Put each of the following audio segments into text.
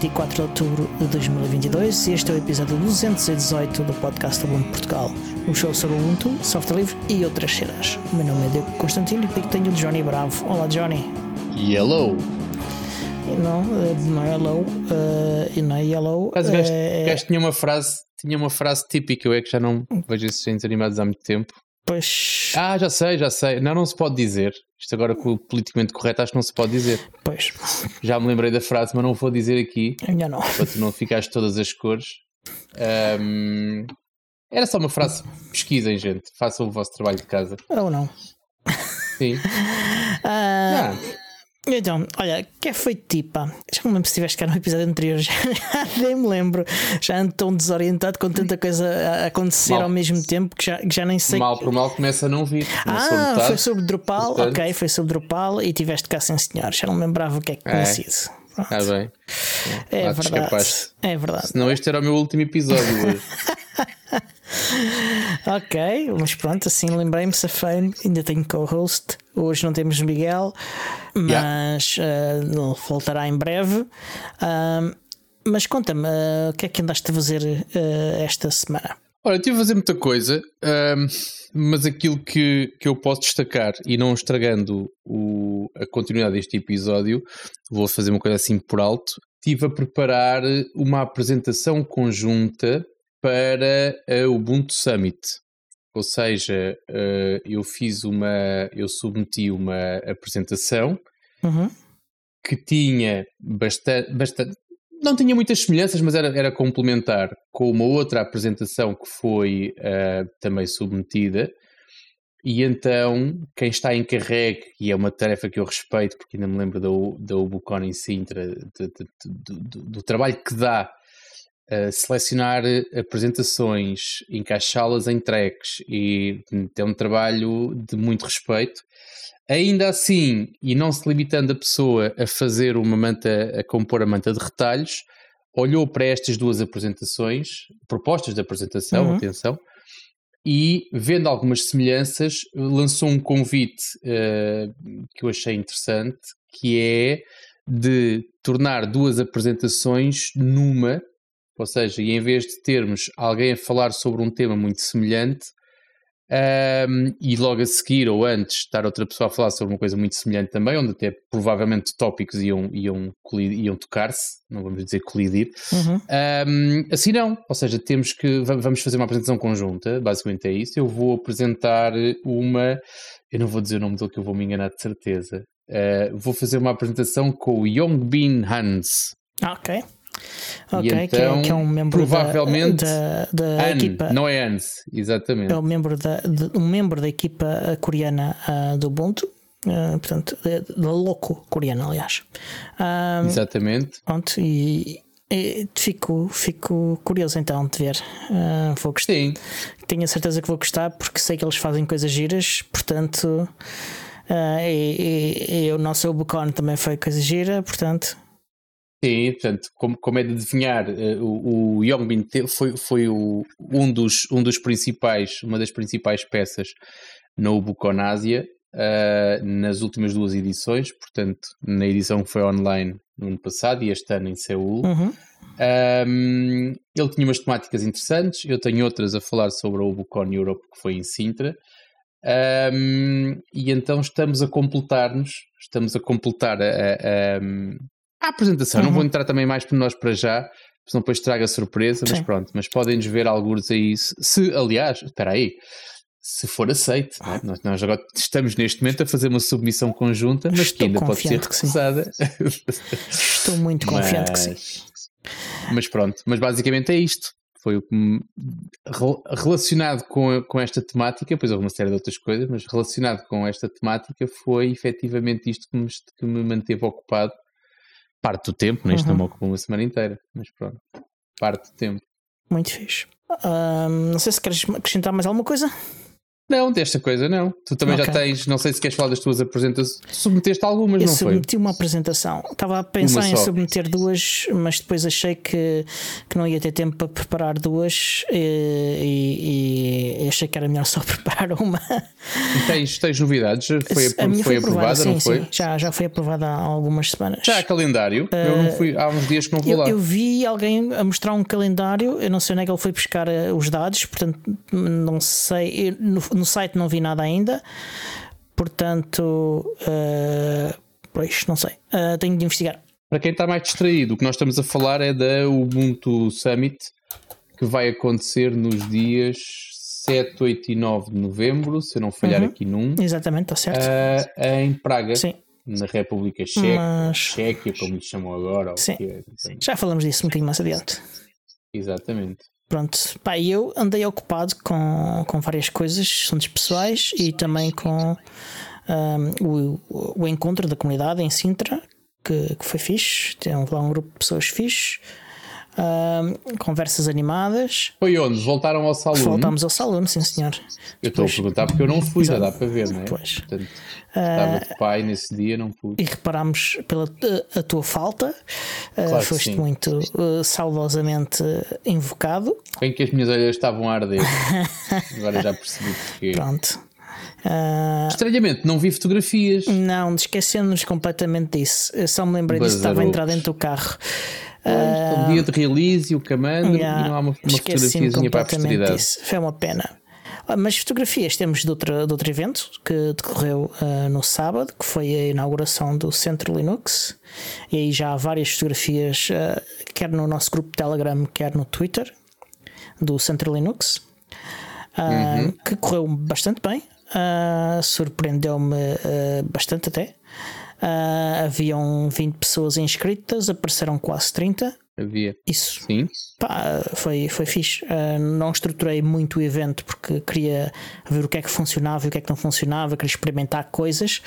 Hoje é dia 24 de outubro de 2022 e este é o episódio 218 do podcast Ubuntu Portugal, um show sobre Ubuntu, software livre e outras cenas. O meu nome é Diego Constantino e tenho o Johnny Bravo. Olá, Johnny. Yellow. Não, eh, não é yellow, uh, e não é yellow. Mas o gajo, é- o gajo tinha uma frase, tinha uma frase típica, eu é que já não vejo esses desenhos animados há muito tempo. Pois, Ah, já sei, já sei. Não, não se pode dizer. Isto agora com o politicamente correto acho que não se pode dizer. pois, Já me lembrei da frase, mas não vou dizer aqui, ainda não. para tu não ficares todas as cores. Ahm, era só uma frase. Pesquisem, gente. Façam o vosso trabalho de casa. Ou não. Sim. Ah, Então, olha, que é feito tipo, pá. Já não me lembro se estiveste cá no episódio anterior, já, nem me lembro. Já ando tão desorientado com tanta coisa a acontecer Mal. ao mesmo tempo que já, que já nem sei. mal por mal começa a não vir. Ah, foi sobre Drupal, portanto- ok, foi sobre Drupal e tiveste cá, sim senhor. Já não me lembrava o que é que tinha É. sido. Pronto. Ah, bem. é te verdade. É verdade. Senão este era o meu último episódio hoje. Ok, mas pronto, assim lembrei-me, safei ainda tenho co-host. Hoje não temos Miguel, mas ah, ele voltará em breve. Ah, mas conta-me, ah, o que é que andaste a fazer ah, esta semana? Olha, eu tive a fazer muita coisa, ahm, mas aquilo que, que eu posso destacar e não estragando o- a continuidade deste episódio, vou fazer uma coisa assim por alto. Estive a preparar uma apresentação conjunta para a Ubuntu Summit. Ou seja, ah, eu fiz uma, eu submeti uma apresentação Uhum. que tinha bastante, bastante não tinha muitas semelhanças, mas era, era complementar com uma outra apresentação que foi ah, também submetida. E então, quem está encarregue, e é uma tarefa que eu respeito, porque ainda me lembro da, da Ubucon em Sintra, de- de- de- do- do trabalho que dá a selecionar apresentações, encaixá-las em tracks, e é um trabalho de muito respeito. Ainda assim, e não se limitando a pessoa a fazer uma manta, a compor a manta de retalhos, olhou para estas duas apresentações, propostas de apresentação, Uhum. atenção, e vendo algumas semelhanças, lançou um convite eh, que eu achei interessante, que é de tornar duas apresentações numa, ou seja, e em vez de termos alguém a falar sobre um tema muito semelhante, um, e logo a seguir ou antes estar outra pessoa a falar sobre uma coisa muito semelhante também, onde até provavelmente tópicos iam, iam, iam tocar-se, não vamos dizer colidir. Uhum. Um, assim não, ou seja, temos que va- vamos fazer uma apresentação conjunta, basicamente é isso. Eu vou apresentar uma, eu não vou dizer o nome dele que eu vou me enganar de certeza. Uh, vou fazer uma apresentação com o Yongbin Hans. Ah, ok. Ok, E que, é, então, que é um membro provavelmente, da, da, da Han, equipa. não é Hans, exatamente. É um membro da, de- um membro da equipa coreana ah, do Ubuntu, ah, portanto, da- Loco coreana, aliás. Ah, Exatamente. Pronto, e, e fico, fico curioso então de ver. Ah, vou gostar. Sim, Tenho a certeza que vou gostar porque sei que eles fazem coisas giras, portanto. ah, e, e, e o nosso Ubucon também foi coisa gira, portanto. Sim, portanto, como, como é de adivinhar, eh, o, o Yongbin foi, foi o- um, dos, um dos principais, uma das principais peças na Ubucon Ásia ah, nas últimas duas edições, portanto, na edição que foi online no ano passado e este ano em Seul. Uhum. Um, ele tinha umas temáticas interessantes, eu tenho outras a falar sobre a Ubucon Europe que foi em Sintra. Um, e então estamos a completar-nos, estamos a completar a, a- a- a apresentação. Não Uhum. vou entrar também mais por nós para já, senão depois traga surpresa, mas Sim. pronto, mas podem-nos ver alguns aí. Se, aliás, espera aí, se for aceito, não é? nós, nós agora estamos neste momento a fazer uma submissão conjunta, mas que Estou ainda pode ser que recusada. Estou muito confiante que sim. Mas pronto, mas basicamente é isto. Foi o que me- rel- relacionado com, com esta temática, depois houve uma série de outras coisas, mas relacionado com esta temática foi efetivamente isto que me, que me manteve ocupado parte do tempo, né? isto não Uhum. me ocupou uma semana inteira, mas pronto, parte do tempo. Muito fixe. Ah, não sei se queres acrescentar mais alguma coisa. Não, desta coisa não. Tu também okay. já tens, não sei se queres falar das tuas apresentações. submeteste algumas, eu não foi? Eu submeti uma apresentação. Estava a pensar em submeter duas, mas depois achei que, que não ia ter tempo para preparar duas e, e, e achei que era melhor só preparar uma. E tens, tens novidades? Foi, a minha foi, foi aprovada, sim, não foi? Sim, já, já foi aprovada há algumas semanas. Já há calendário? Uh, eu não fui, há uns dias que não vou eu, lá. Eu vi alguém a mostrar um calendário, eu não sei onde é que ele foi buscar eh, os dados, portanto não sei. No, no site não vi nada ainda, portanto, uh, pois não sei, uh, tenho de investigar. Para quem está mais distraído, o que nós estamos a falar é da Ubuntu Summit que vai acontecer nos dias 7, 8 e 9 de novembro, se eu não falhar uhum. aqui num. Exatamente, está certo. Uh, em Praga. Sim. Na República Checa, Mas... Chequia, como lhe chamam agora. Sim. É, Já falamos disso um bocadinho mais adiante. Exatamente. Pronto, pá, eu andei ocupado com, com várias coisas, assuntos pessoais e também com um, o, o encontro da comunidade em Sintra, que, que foi fixe. Tem lá um grupo de pessoas fixe. Conversas animadas. Foi onde? Voltaram ao salão? Voltámos ao salão, sim senhor. Eu estou a perguntar porque eu não fui, já dá para ver, não é? Pois. Portanto, estava de pai nesse dia, não pude. E reparámos pela a, tua falta, ah, claro foste muito uh, saudosamente invocado. Bem que as minhas olhas estavam a arder. Agora já percebi porque. Pronto. Uh, Estranhamente, não vi fotografias. Não, esquecendo-nos completamente disso. Eu só me lembrei disso, estava a entrar dentro do carro. Um dia de release e o comando yeah, e não há uma, uma fotografiazinha para a posteridade. Isso. Foi uma pena. Ah, mas fotografias temos de outro, de outro evento que decorreu uh, no sábado, que foi a inauguração do Centro Linux. E aí já há várias fotografias, uh, quer no nosso grupo Telegram, quer no Twitter, do Centro Linux, uh, que correu bastante bem. Surpreendeu-me bastante até. Uh, haviam 20 pessoas inscritas, apareceram quase 30. Havia. Isso. Sim. Pá, foi, foi fixe. Uh, não estruturei muito o evento porque queria ver o que é que funcionava e o que é que não funcionava, queria experimentar coisas,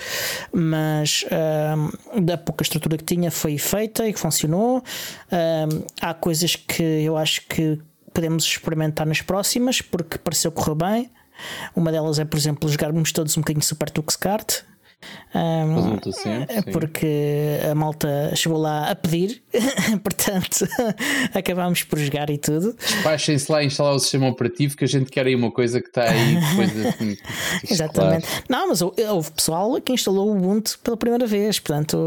mas uh, da pouca estrutura que tinha foi feita e que funcionou. há coisas que eu acho que podemos experimentar nas próximas porque pareceu correr bem. Uma delas é, por exemplo, jogarmos todos um bocadinho Super Tux Kart. Um, sempre, porque a malta chegou lá a pedir, portanto acabámos por jogar e tudo. Baixem-se lá e instalar o sistema operativo que a gente quer aí uma coisa que está aí depois de... Exatamente. Não, mas houve pessoal que instalou o Ubuntu pela primeira vez, portanto,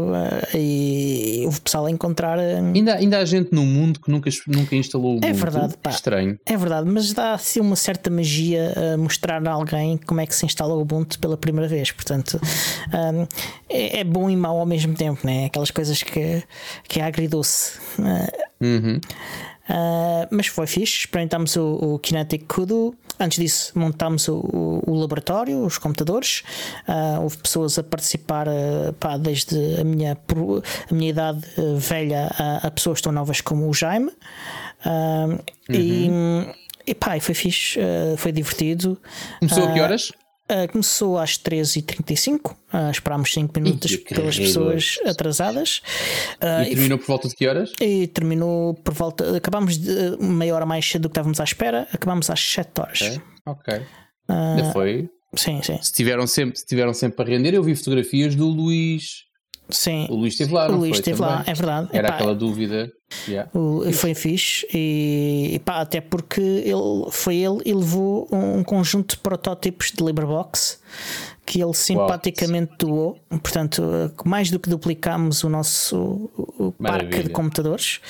eh, e houve pessoal a encontrar. Eh, ainda, ainda há gente no mundo que nunca, nunca instalou o Ubuntu. É verdade, pá. Estranho. É verdade, mas dá assim uma certa magia a mostrar a alguém como é que se instala o Ubuntu pela primeira vez, portanto. Um, é, é, bom e mau ao mesmo tempo, né? Aquelas coisas que, que é agridoce. Uhum. Uh, mas foi fixe, experimentámos o, o, Kinetic Kudu. Antes disso, montámos o, o, o laboratório, os computadores. Uh, houve pessoas a participar, uh, pá, desde a minha, a minha idade velha a, a, pessoas tão novas como o Jaime. Uhum. E, e pá, foi fixe, foi divertido. Começou a que horas? Uh, começou às 13h35, uh, esperámos 5 minutos Ih, pelas pessoas atrasadas. Uh, e terminou e, por volta de que horas? E terminou por volta. Acabámos de, meia hora mais cedo do que estávamos à espera, acabámos às 7 horas. Ok. okay. Uh, foi. Sim, sim. Se tiveram, sempre, se tiveram sempre a render, eu vi fotografias do Luís Sim. O Luís esteve lá, o Luís esteve lá, é verdade. Era Epá, aquela dúvida. Yeah. O, foi fixe e, e pá, até porque ele foi ele e levou um conjunto de protótipos de Librebox que ele simpaticamente doou. Portanto, mais do que duplicámos o nosso parque de computadores.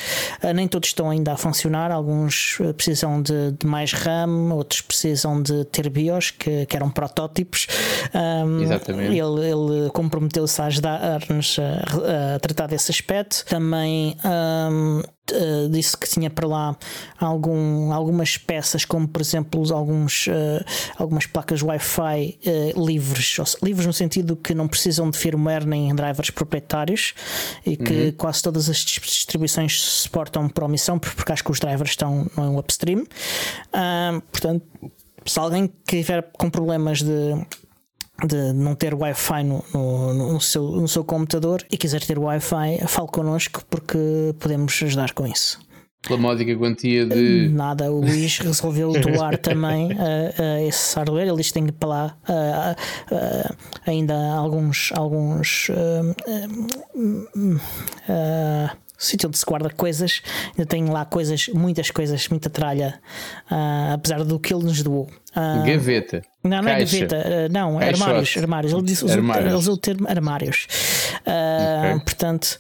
Uh, nem todos estão ainda a funcionar, alguns uh, precisam de, de, mais RAM, outros precisam de ter BIOS, que, que eram protótipos. Um, Exatamente. Ele, ele comprometeu-se a ajudar-nos a, a, tratar desse aspecto. Também. Um, Uh, disse que tinha para lá algum, algumas peças, como por exemplo alguns, uh, algumas placas Wi-Fi uh, livres, livres no sentido que não precisam de firmware nem drivers proprietários e que uhum. quase todas as distribuições suportam por omissão, porque acho que os drivers estão no upstream. portanto, se alguém que tiver com problemas de de não ter Wi-Fi no, no, no, seu, no seu computador e quiser ter Wi-Fi, fale connosco porque podemos ajudar com isso. Pela módica quantia de. Nada, o Luís resolveu doar também uh, uh, esse hardware. Ele disse que tem para lá uh, ainda alguns. alguns sítio onde se guarda coisas, ainda tem lá coisas, muitas coisas, muita tralha, uh, apesar do que ele nos doou. Uh, gaveta. Não, não é Caixa. gaveta, uh, não, é armários, armários. Ele disse, armários. Ele usou o termo armários. Okay. Portanto.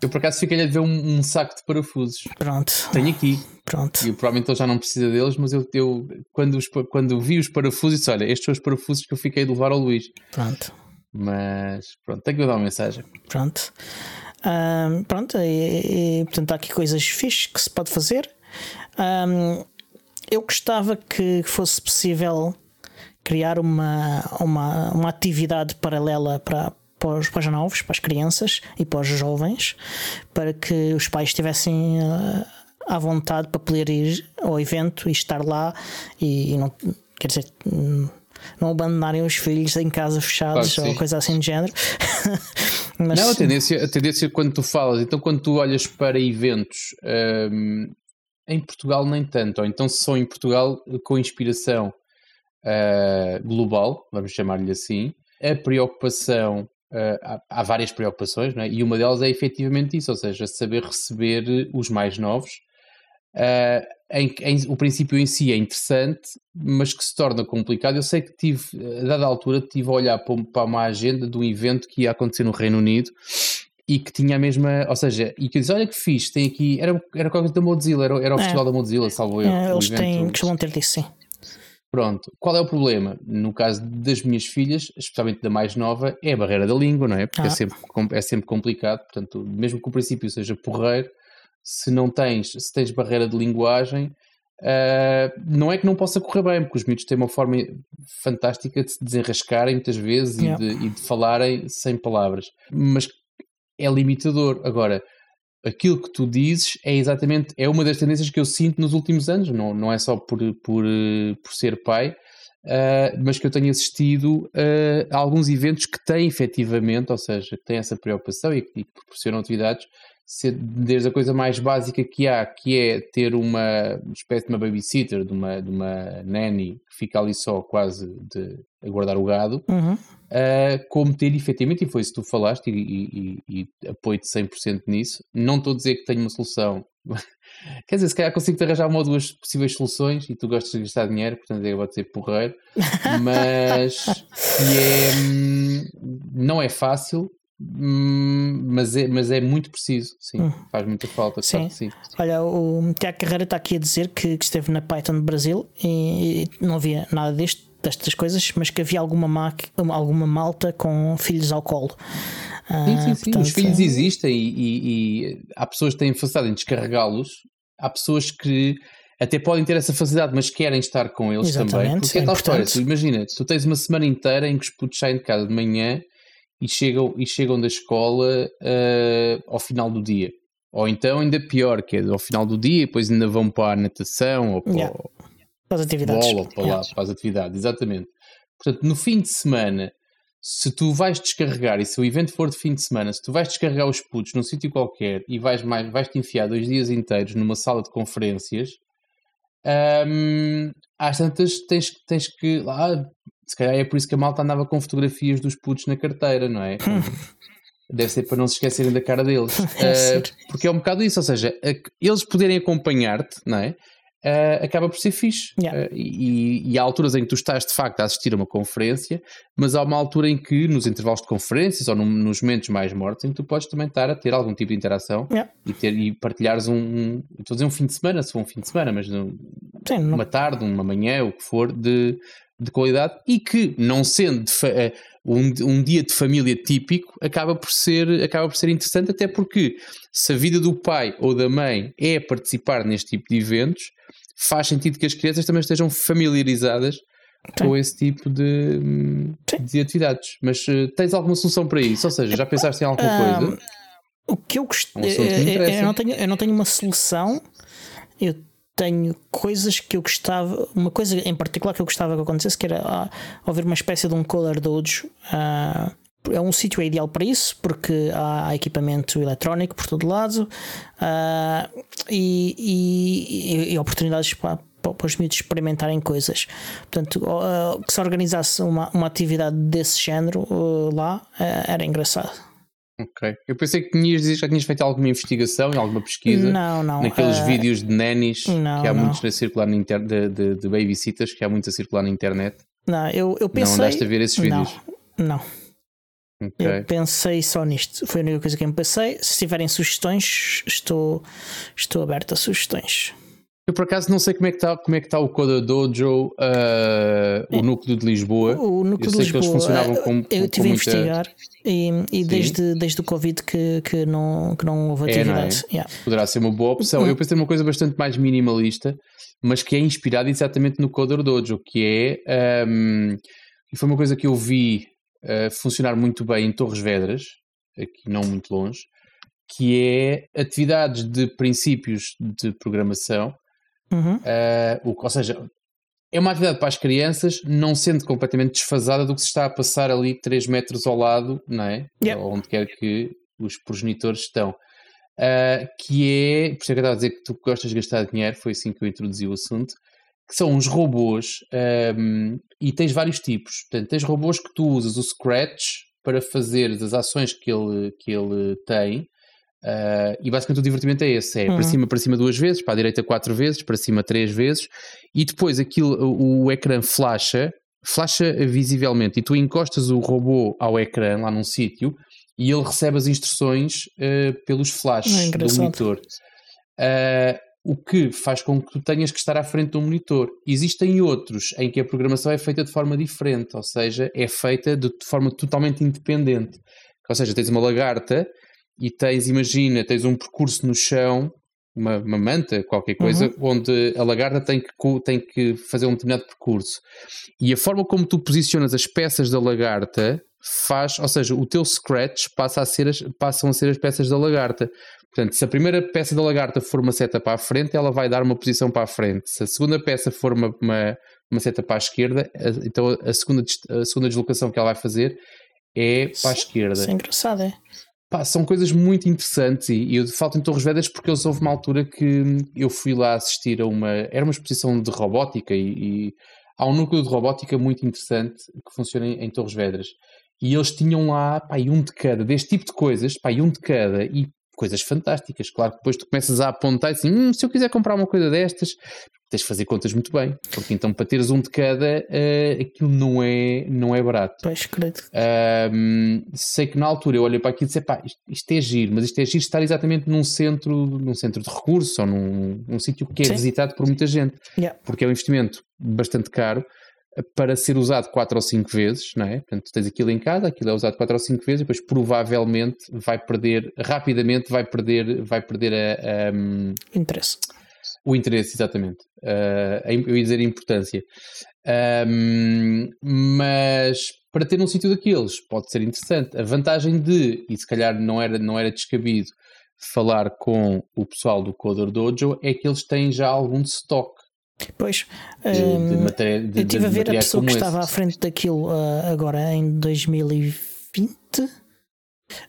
eu por acaso fiquei a ver um, um, saco de parafusos. Pronto. Tenho aqui. Pronto. E provavelmente ele já não precisa deles, mas eu, eu quando, os, quando vi os parafusos, disse: Olha, estes são os parafusos que eu fiquei de levar ao Luís. Pronto. Mas pronto, tenho que dar uma mensagem. Pronto. Um, pronto, e, e, portanto há aqui coisas fixes que se pode fazer. Um, eu gostava que fosse possível criar uma, uma, uma atividade paralela para, para os, para os novos, para as crianças e para os jovens, para que os pais estivessem uh, à vontade para poder ir ao evento e estar lá e, e não quer dizer não abandonarem os filhos em casa fechados claro ou coisa assim de género. Mas... Não, a tendência, a tendência quando tu falas, então quando tu olhas para eventos um, em Portugal nem tanto, ou então só em Portugal com inspiração uh, global, vamos chamar-lhe assim, a preocupação, uh, há, há, várias preocupações, é? e uma delas é efetivamente isso, ou seja, saber receber os mais novos. Uh, em, em, o princípio em si é interessante, mas que se torna complicado. Eu sei que tive, a dada altura, tive a olhar para uma agenda de um evento que ia acontecer no Reino Unido e que tinha a mesma, ou seja, e que eu disse, olha que fiz, tem aqui, era, era qualquer coisa da Mozilla, era, era o é. festival da Mozilla, salvo eu. É, eles têm, costumam ter disso, sim. Pronto, qual é o problema? No caso das minhas filhas, especialmente da mais nova, é a barreira da língua, não é? Porque é ah. é, sempre, é sempre complicado, portanto, mesmo que o princípio seja porreiro, se não tens, se tens barreira de linguagem, uh, não é que não possa correr bem, porque os miúdos têm uma forma fantástica de se desenrascarem muitas vezes yeah. e, de, e de falarem sem palavras, mas é limitador. Agora, aquilo que tu dizes é exatamente é uma das tendências que eu sinto nos últimos anos, não, não é só por, por, por ser pai, uh, mas que eu tenho assistido uh, a alguns eventos que têm efetivamente, ou seja, que têm essa preocupação e que proporcionam atividades desde a coisa mais básica que há, que é ter uma espécie de uma babysitter, de uma, de uma nanny que fica ali só quase de a guardar o gado, uhum. uh, como ter efetivamente, e foi isso que tu falaste, e, e, e apoio-te 100% nisso. Não estou a dizer que tenho uma solução. Quer dizer, se calhar consigo te arranjar uma ou duas possíveis soluções e tu gostas de gastar dinheiro, portanto eu vou dizer porreiro, mas que é, hum, não é fácil, mas, é, mas é muito preciso, sim, hum. faz muita falta. Sim. sim. Olha, o Tiago Carreira está aqui a dizer que, que esteve na Python Brasil e, e, não havia nada deste, destas coisas, mas que havia alguma, alguma malta com filhos ao colo. Ah, sim, sim, sim. Portanto, Os filhos existem e, e, e, há pessoas que têm facilidade em descarregá-los, há pessoas que até podem ter essa facilidade, mas querem estar com eles Exatamente, também. Porque é, é tal história, tu imagina, tu tens uma semana inteira em que os putos saem de casa de manhã e chegam, e chegam da escola uh, ao final do dia. Ou então ainda pior, que é ao final do dia e depois ainda vão para a natação ou para, yeah. para as atividades. Bola, para, yeah. lá, para as atividades, exatamente. Portanto, no fim de semana, se tu vais descarregar, e se o evento for de fim de semana, se tu vais descarregar os putos num sítio qualquer e vais, mais, vais te enfiar dois dias inteiros numa sala de conferências, um, às tantas tens, tens que. Ah, se calhar é por isso que a malta andava com fotografias dos putos na carteira, não é? Deve ser para não se esquecerem da cara deles. uh, porque é um bocado isso, ou seja, eles poderem acompanhar-te, não é? Uh, acaba por ser fixe. Yeah. Uh, e, e, há alturas em que tu estás de facto a assistir a uma conferência, mas há uma altura em que, nos intervalos de conferências ou no, nos momentos mais mortos, em que tu podes também estar a ter algum tipo de interação yeah. e, ter, e partilhares um, um. Estou a dizer um fim de semana, se for um fim de semana, mas um, Sim, uma tarde, uma manhã, o que for, de, de qualidade e que, não sendo uh, um, um dia de família típico, acaba por, ser, acaba por ser interessante, até porque se a vida do pai ou da mãe é participar neste tipo de eventos, faz sentido que as crianças também estejam familiarizadas Sim. com esse tipo de, de atividades. Mas uh, tens alguma solução para isso? Ou seja, já pensaste em alguma um, coisa? O que eu gostei. É eu, não tenho, eu não tenho uma solução. Eu tenho coisas que eu gostava, uma coisa em particular que eu gostava que acontecesse, que era haver uma espécie de um color dojo uh, é um sítio ideal para isso, porque há equipamento eletrónico por todo lado uh, e, e, e, oportunidades para, para os miúdos experimentarem coisas. Portanto, uh, que se organizasse uma, uma atividade desse género uh, lá era engraçado. Ok. Eu pensei que tinhas, já tinhas feito alguma investigação e alguma pesquisa não, não. naqueles uh, vídeos de nannies não, que há não. muitos a circular na internet, de, de, de, babysitters que há muitos a circular na internet. Não, eu, eu pensei. Não andaste a ver esses vídeos? Não, não. Okay. Eu pensei só nisto. Foi a única coisa que eu pensei. Se tiverem sugestões, estou, estou aberto a sugestões. Eu por acaso não sei como é que está, como é que está o Coda Dojo, uh, o núcleo de Lisboa. O núcleo de Lisboa. eles funcionavam com, eu estive a investigar e, e desde, desde o Covid que, que, não, que não houve atividade. É, é? Yeah. Poderá ser uma boa opção. Eu pensei numa coisa bastante mais minimalista, mas que é inspirada exatamente no Coder Dojo, que é. Um, e foi uma coisa que eu vi uh, funcionar muito bem em Torres Vedras, aqui não muito longe, que é atividades de princípios de programação Uhum. Uh, ou seja, é uma atividade para as crianças, não sendo completamente desfasada do que se está a passar ali 3 metros ao lado, não é? Yep. Onde quer que os progenitores estão. Uh, que é, por isso é que eu estava a dizer que tu gostas de gastar dinheiro, foi assim que eu introduzi o assunto, que são uns robôs um, e tens vários tipos. Portanto, tens robôs que tu usas o Scratch para fazer as ações que ele, que ele tem Uh, e basicamente o divertimento é esse: é uhum. para cima, para cima duas vezes, para a direita quatro vezes, para cima três vezes, e depois aquilo, o, o ecrã flasha, flasha visivelmente, e tu encostas o robô ao ecrã lá num sítio e ele recebe as instruções uh, pelos flashes é do monitor. Uh, o que faz com que tu tenhas que estar à frente do monitor. Existem outros em que a programação é feita de forma diferente, ou seja, é feita de forma totalmente independente. Ou seja, tens uma lagarta e tens, imagina, tens um percurso no chão, uma, uma manta, qualquer coisa, uhum. onde a lagarta tem que, tem que fazer um determinado percurso. E a forma como tu posicionas as peças da lagarta faz, ou seja, o teu scratch passa a ser as, passam a ser as peças da lagarta. Portanto, se a primeira peça da lagarta for uma seta para a frente, ela vai dar uma posição para a frente. Se a segunda peça for uma, uma, uma seta para a esquerda, então a segunda, a segunda deslocação que ela vai fazer é para a esquerda. Isso é engraçado, é? Pá, são coisas muito interessantes e, e eu falo em Torres Vedras porque eles houve uma altura que eu fui lá assistir a uma. Era uma exposição de robótica e, e há um núcleo de robótica muito interessante que funciona em, em Torres Vedras. E eles tinham lá, pá, um de cada, deste tipo de coisas, pá, um de cada, e coisas fantásticas. Claro que depois tu começas a apontar e assim, hum, se eu quiser comprar uma coisa destas, tens de fazer contas muito bem, porque então para teres um de cada, uh, aquilo não é, não é barato. Pois, credo. Um, sei que na altura eu olhei para aquilo e disse, pá, isto, isto, é giro, mas isto é giro estar exatamente num centro, num centro de recursos ou num, num sítio que é Sim. visitado por muita gente, yeah. porque é um investimento bastante caro para ser usado 4 ou 5 vezes, não é? Portanto, tu tens aquilo em casa, aquilo é usado 4 ou 5 vezes e depois provavelmente vai perder, rapidamente vai perder, vai perder a, a interesse. O interesse, exatamente. Uh, eu ia dizer a importância. Um, mas para ter um sítio daqueles pode ser interessante. A vantagem de, e se calhar não era, não era descabido falar com o pessoal do Coder Dojo, é que eles têm já algum stock. Pois, de, de matéria, de, eu estive a ver a pessoa que esse. estava à frente daquilo uh, agora em 2020. Uh,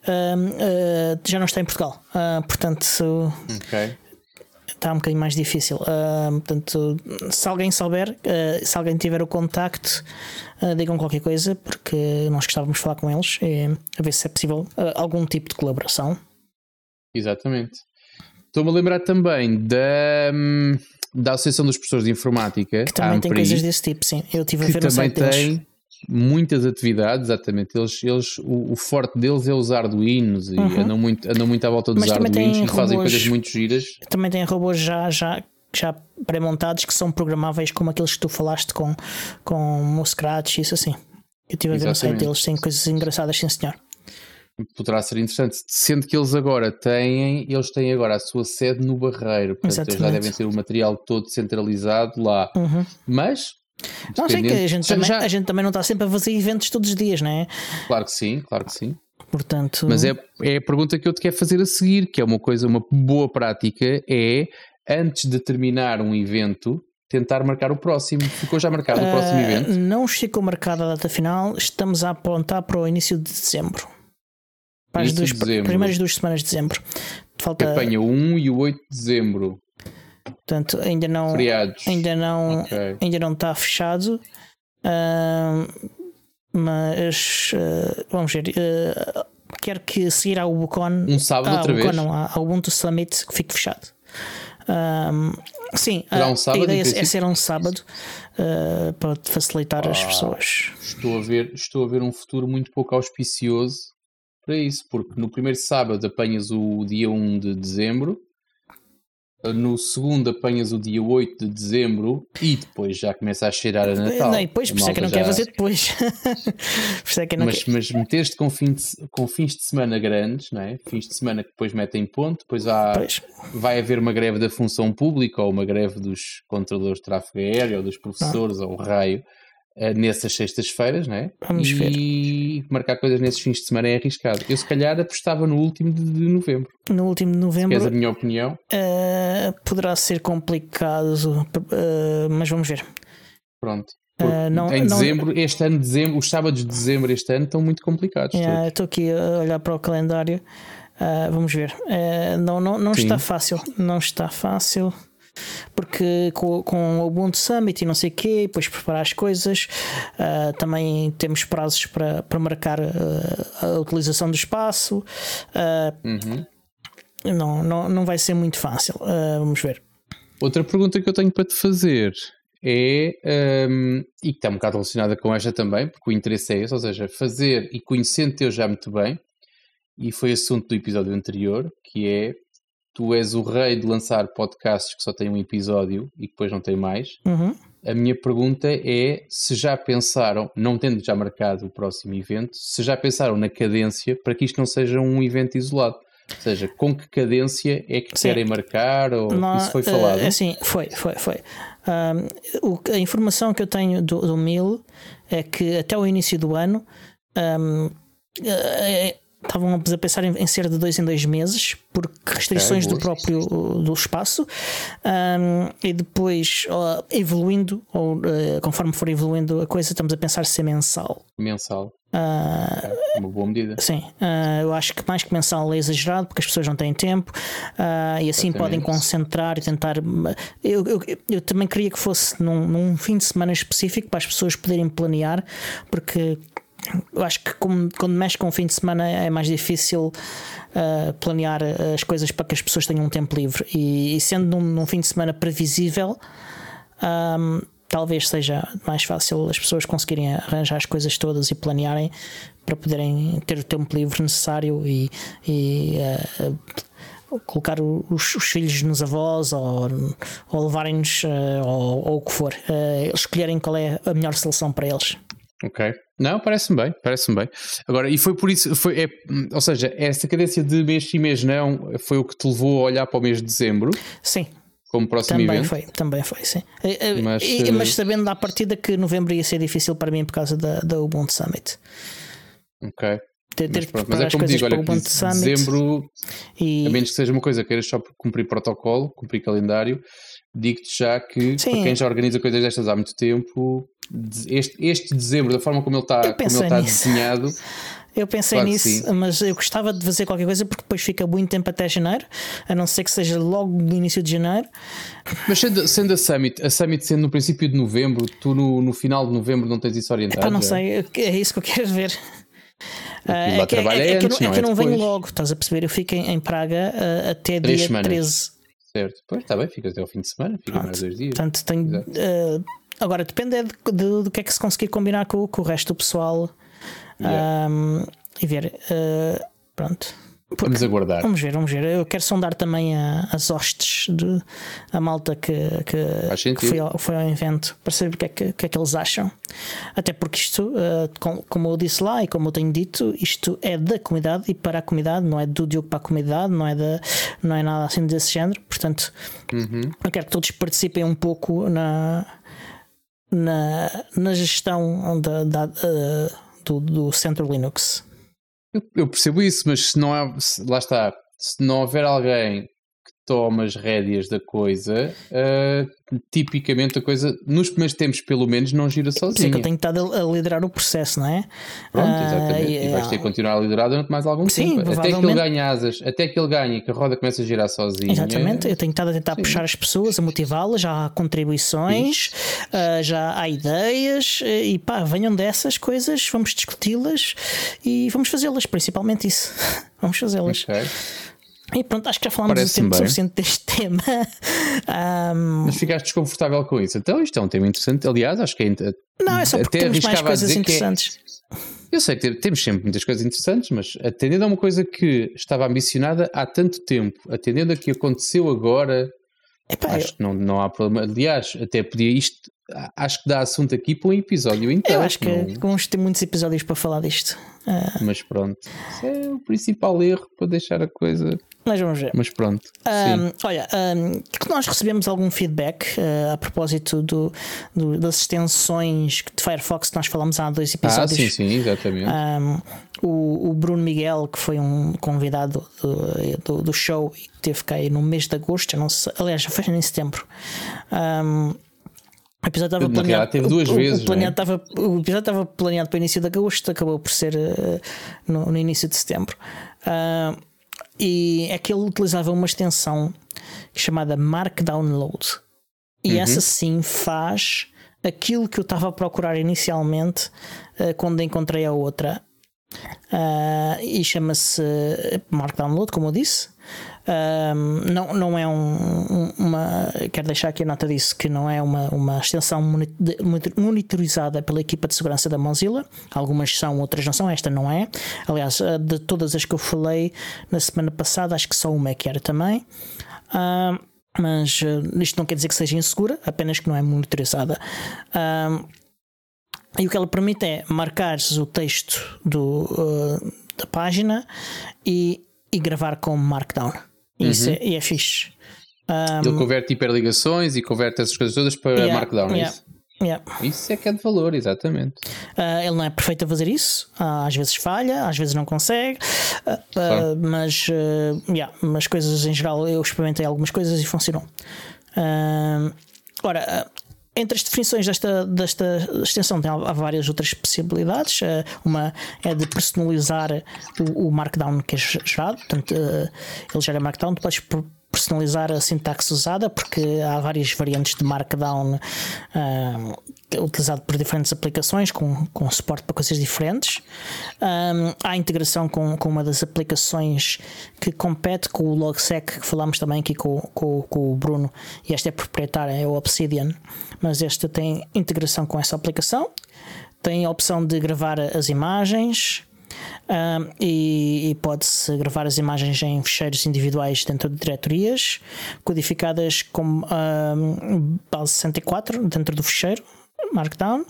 uh, já não está em Portugal, ah, portanto, okay está um bocadinho mais difícil. Uh, portanto, se alguém souber, uh, se alguém tiver o contacto, uh, digam qualquer coisa, porque nós gostávamos de falar com eles e a ver se é possível algum tipo de colaboração. Exatamente. Estou-me a lembrar também da, hum, da Associação dos Professores de Informática. Que também tem coisas desse tipo, sim. Eu estive a ver no site tem, deles muitas atividades, exatamente. Eles, eles, o, o forte deles é os arduinos e uhum. andam, muito, andam muito à volta dos arduinos e robôs, fazem coisas muito giras. Também tem robôs já, já, já pré-montados que são programáveis como aqueles que tu falaste com, com o Scratch e isso assim. Eu estive a ver no site deles, tem coisas engraçadas, sim senhor. Poderá ser interessante, sendo que eles agora têm, eles têm agora a sua sede no Barreiro, portanto Exatamente. eles já devem ter o material todo centralizado lá. Uhum. Mas não sei que a gente, também, já... a gente também não está sempre a fazer eventos todos os dias, não é? Claro que sim, claro que sim. Portanto... Mas é, é a pergunta que eu te quero fazer a seguir, que é uma coisa, uma boa prática, é antes de terminar um evento, tentar marcar o próximo. Ficou já marcado o próximo Uh, evento? Não ficou marcada a data final, estamos a apontar para o início de dezembro. Para as duas, de dezembro. primeiras duas semanas de dezembro. Falta, Apanha o 1 e o 8 de dezembro. Portanto, ainda não, Feriados. ainda não, Ok. ainda não está fechado. Ah, mas ah, vamos ver. ah, quero que seguir ao Bucon. Um sábado ah, outra vez? não, ao Ubuntu Summit que fique fechado. Ah, sim, Será ah, um sábado, a ideia é ser um sábado ah, para facilitar as Ah. pessoas. Estou a, ver, estou a ver um futuro muito pouco auspicioso para isso, porque no primeiro sábado apanhas o dia 1 de dezembro, no segundo apanhas o dia 8 de dezembro e depois já começa a cheirar a Natal. Não, depois, por isso é que não já- fazer depois. por isso é que não Mas, quero. mas meteste com, fim de, com fins de semana grandes, não é? fins de semana que depois metem ponto, depois há, Pois, vai haver uma greve da função pública ou uma greve dos controladores de tráfego aéreo ou dos professores ou o raio nessas sextas-feiras, não é? Vamos e ver. marcar coisas nesses fins de semana é arriscado. Eu se calhar apostava no último de, de novembro. no último de Queres a novembro minha opinião? ah, poderá ser complicado, ah, mas vamos ver. Pronto. Ah, não- em não- dezembro, este ano, dezembro, os sábados de dezembro este ano estão muito complicados. Yeah. Estou aqui a olhar para o calendário. Vamos ver. Não não, não Sim. está fácil. Não está fácil. Porque com, com o Ubuntu Summit e não sei o quê, depois preparar as coisas, ah, também temos prazos para, para marcar ah, a utilização do espaço. Ah, Uhum. não, não, não vai ser muito fácil. Vamos ver. Outra pergunta que eu tenho para te fazer é, hum, e que está um bocado relacionada com esta também, porque o interesse é esse, ou seja, fazer e conhecendo-te eu já muito bem, e foi assunto do episódio anterior, que é tu és o rei de lançar podcasts que só têm um episódio e depois não tem mais. Uhum. A minha pergunta é se já pensaram, não tendo já marcado o próximo evento, se já pensaram na cadência para que isto não seja um evento isolado. Ou seja, com que cadência é que Sim. querem marcar ou isso foi falado? é assim, foi, foi, foi. Ahm, o- a informação que eu tenho do, do MIL é que até o início do ano ahm, eh, estavam a pensar em, em ser de dois em dois meses por restrições do boa. próprio do espaço Ahm, e depois ó, evoluindo ou eh, conforme for evoluindo a coisa estamos a pensar ser mensal Mensal. Ah, É uma boa medida. Sim, ah, eu acho que mais que mensal é exagerado porque as pessoas não têm tempo ah, e assim Exatamente. podem concentrar e tentar. Eu, eu, eu também queria que fosse num, num fim de semana específico para as pessoas poderem planear, porque eu acho que como, quando mexe com o fim de semana é mais difícil ah, planear as coisas para que as pessoas tenham um tempo livre e, e sendo num, num fim de semana previsível. Ahm, talvez seja mais fácil as pessoas conseguirem arranjar as coisas todas e planearem para poderem ter o tempo livre necessário e, e, eh, colocar os, os filhos nos avós ou, ou levarem-nos eh, ou, ou o que for, eh, escolherem qual é a melhor solução para eles. Ok. Não, parece-me bem, parece-me bem. Agora, e foi por isso, foi, é, ou seja, essa cadência de mês sim, mês não, foi o que te levou a olhar para o mês de dezembro Sim, como próximo também evento? foi, também foi, sim. Eh, eh, Mas, e- eh, mas sabendo à partida que novembro ia ser difícil para mim por causa da, da Ubuntu Summit. Ok. Ter, ter Mas, pronto, mas é como digo, olha, que Ubuntu Summit dezembro, e a menos que seja uma coisa que queiras só cumprir protocolo, cumprir calendário, digo-te já que Sim. para quem já organiza coisas destas há muito tempo, de- este, este dezembro, da forma como ele está, como ele está nisso. desenhado, Eu pensei Claro nisso, mas eu gostava de fazer qualquer coisa porque depois fica muito tempo até janeiro, a não ser que seja logo no início de janeiro. mas sendo, sendo a Summit, a Summit sendo no princípio de novembro, tu no, no final de novembro não tens isso orientado? Epá, não já? sei, é isso que eu quero ver. Ah, é, que, é, é que eu antes, não, é que é eu não venho logo, estás a perceber? Eu fico em, em Praga ah, até Três dia semanas. 13. Certo, pois está bem, ficas até ao fim de semana, fica mais dois dias. Portanto, tenho. Agora, depende de- de- do que é que se conseguir combinar com, com o resto do pessoal Yeah. ah, e ver. ah, pronto. Porque- Vamos aguardar. Vamos ver, vamos ver. Eu quero sondar também a- as hostes de a malta que, que, que foi, ao, foi ao evento para saber o que é que, que, é que eles acham. Até porque isto, eh, com- como eu disse lá e como eu tenho dito, isto é da comunidade e para a comunidade, não é do Diogo para a comunidade, não é, da, não é nada assim desse género. Portanto, Uhum. eu quero que todos participem um pouco na, na, na gestão da, da, eh, do, do Centro Linux. Eu, percebo isso, mas se não há, lá está, se não houver alguém toma as rédeas da coisa, uh, tipicamente a coisa, nos primeiros tempos pelo menos, não gira sozinha. Sim, que eu tenho estado a liderar o processo, não é? Pronto, exatamente. Uh, e, vais ter que continuar a liderar durante mais algum sim, tempo. Até que ele ganhe asas, até que ele ganhe que a roda comece a girar sozinha. Exatamente, eu tenho estado a tentar sim. puxar as pessoas, a motivá-las, já há contribuições, uh, já há ideias e pá, venham dessas coisas, vamos discuti-las e vamos fazê-las, principalmente isso. vamos fazê-las. Okay. E pronto, acho que já falámos o tempo bem. suficiente deste tema. um... Mas ficaste desconfortável com isso. Então, isto é um tema interessante. Aliás, acho que é. Não, é só porque temos mais coisas é- interessantes. É... Eu sei que temos sempre muitas coisas interessantes, mas atendendo a uma coisa que estava ambicionada há tanto tempo, atendendo a que aconteceu agora, Epá, acho eu... que não, não há problema. Aliás, até podia isto. Acho que dá assunto aqui para um episódio inteiro. Eu acho que não... vamos ter muitos episódios para falar disto. Uh... Mas pronto, isso é o principal erro para deixar a coisa mas vamos ver. Mas pronto. Um, olha, um, nós recebemos algum feedback uh, a propósito do, do, das extensões de Firefox que nós falamos há dois episódios. Ah, sim, sim, exatamente. Um, o, o, Bruno Miguel, que foi um convidado do, do, do show e que teve cá aí no mês de agosto, não sei, aliás, já foi em setembro. Um, o episódio estava planeado. Teve duas o, vezes. O, planeado estava, o episódio estava planeado para o início de agosto, acabou por ser uh, no, no, início de setembro. Uh, e é que ele utilizava uma extensão chamada Markdown Load. E uhum. essa sim faz aquilo que eu estava a procurar inicialmente uh, quando encontrei a outra. Uh, e chama-se Markdown Load, como eu disse. Um, não, não é um, uma. Quero deixar aqui a nota disso que não é uma, uma extensão monitorizada pela equipa de segurança da Mozilla. Algumas são, outras não são. Esta não é. Aliás, de todas as que eu falei na semana passada, acho que só uma é que era também. Um, mas uh, isto não quer dizer que seja insegura, apenas que não é monitorizada. E o que ela permite é marcar o texto do, uh, da página e, e gravar como Markdown. Isso uhum. é, e é fixe. Um, Ele converte hiperligações e converte essas coisas todas para yeah, Markdown, é yeah, isso? Yeah. Isso é que é de valor, exatamente. Uh, ele não é perfeito a fazer isso, uh, às vezes falha, às vezes não consegue, uh, mas, yeah, mas coisas em geral eu experimentei algumas coisas e funcionou. ora, entre as definições desta, desta extensão tem, há várias outras possibilidades. Uma é de personalizar o, o markdown que é gerado, portanto, ele gera markdown, podes personalizar a sintaxe usada, porque há várias variantes de Markdown uh, utilizado por diferentes aplicações, com, com suporte para coisas diferentes. Um, há integração com, com uma das aplicações que compete com o Logsec, que falámos também aqui com, com, com o Bruno, e esta é proprietária, é o Obsidian, mas esta tem integração com essa aplicação. Tem a opção de gravar as imagens, um, e, e pode-se gravar as imagens em ficheiros individuais dentro de diretorias, codificadas como um, base 64 dentro do ficheiro Markdown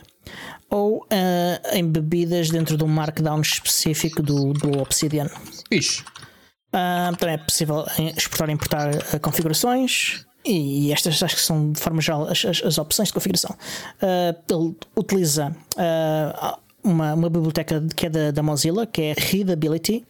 ou uh, embebidas dentro de um Markdown específico do, do Obsidian. Ixi. Uh, também é possível exportar e importar uh, configurações. E estas acho que são de forma geral as, as, as opções de configuração. Uh, ele utiliza uh, uma, uma biblioteca que é da, da Mozilla, que é Readability,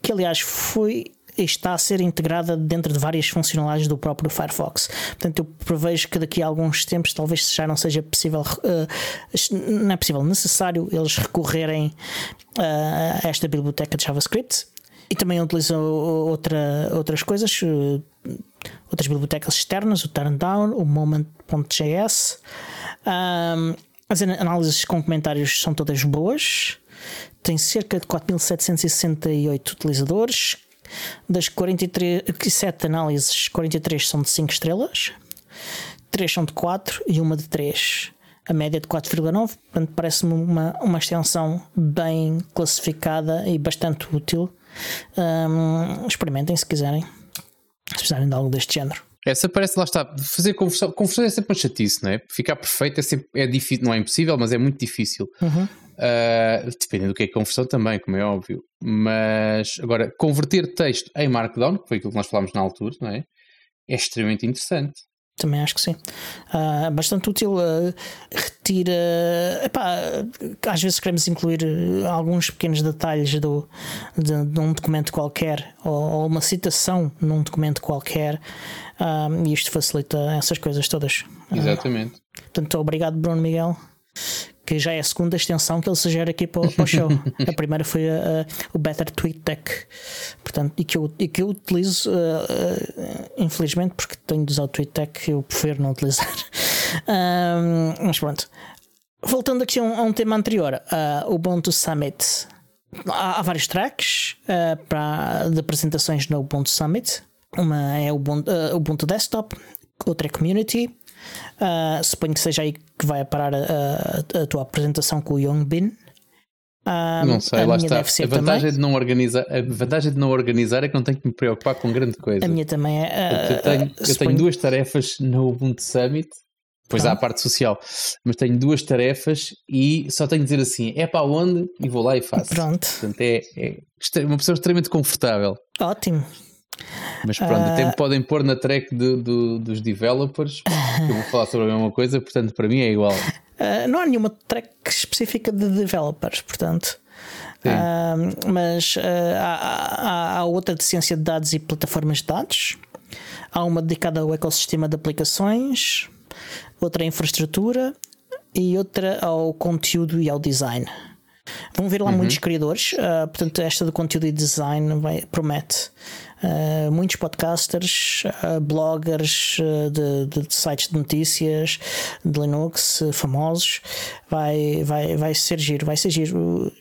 que aliás foi está a ser integrada dentro de várias funcionalidades do próprio Firefox. Portanto, eu prevejo que daqui a alguns tempos talvez já não seja possível, uh, não é possível, necessário eles recorrerem uh, a esta biblioteca de JavaScript. E também utilizam outra, outras coisas, uh, outras bibliotecas externas, o Turndown, o Moment.js. Um, as análises com comentários são todas boas. Tem cerca de 4.768 utilizadores. Das 47 análises, 43 são de 5 estrelas, 3 são de 4 e uma de 3. A média de 4,9. Portanto, parece-me uma, uma extensão bem classificada e bastante útil. Um, experimentem se quiserem, se precisarem de algo deste género. Essa parece, lá está, fazer conversão. Conversão é sempre uma chatice, não é? Ficar perfeito é sempre é difícil, não é impossível, mas é muito difícil. Uhum. Uh, dependendo do que é conversão também, como é óbvio. Mas agora, converter texto em Markdown, que foi aquilo que nós falámos na altura, não é? É extremamente interessante. Também acho que sim. Uh, bastante útil. Uh, retira. Epá, às vezes queremos incluir alguns pequenos detalhes do, de, de um documento qualquer ou, ou, uma citação num documento qualquer. Uh, e isto facilita essas coisas todas. Exatamente. portanto, obrigado, Bruno Miguel que já é a segunda extensão que ele sugere aqui para, para o show. a primeira foi a, a, o Better Tweet Deck, portanto, e que eu, e que eu utilizo, uh, uh, infelizmente, porque tenho de usar o Tweet Deck, eu prefiro não utilizar. um, mas pronto. Voltando aqui a um, a um tema anterior, uh, o Ubuntu Summit. Há, há vários tracks uh, para, de apresentações no Ubuntu Summit. Uma é o Ubuntu, uh, Ubuntu Desktop, outra é Community, Uh, suponho que seja aí que vai parar a, a, a tua apresentação com o Young Bin. Uh, não sei, lá está. a vantagem, de não organizar, a vantagem de não organizar é que não tenho que me preocupar com grande coisa. A minha também é. Uh, eu tenho, uh, eu tenho duas tarefas no Ubuntu Summit, pois há a parte social, mas tenho duas tarefas e só tenho de dizer assim: é para onde? E vou lá e faço. Pronto. Portanto, é, é uma pessoa extremamente confortável. Ótimo. Mas pronto, uh... até me podem pôr na track de, de, dos developers, eu vou falar sobre a mesma coisa, portanto, para mim é igual. Uh, não há nenhuma track específica de developers, portanto. Uh, mas há, há, há, outra de ciência de dados e plataformas de dados, há uma dedicada ao ecossistema de aplicações, outra à infraestrutura e outra ao conteúdo e ao design. Vão ver lá uhum. muitos criadores, uh, portanto, esta do conteúdo e design vai, promete. Uh, muitos podcasters, uh, bloggers de, de, de, sites de notícias de Linux famosos. Vai, vai, vai ser giro, vai ser giro.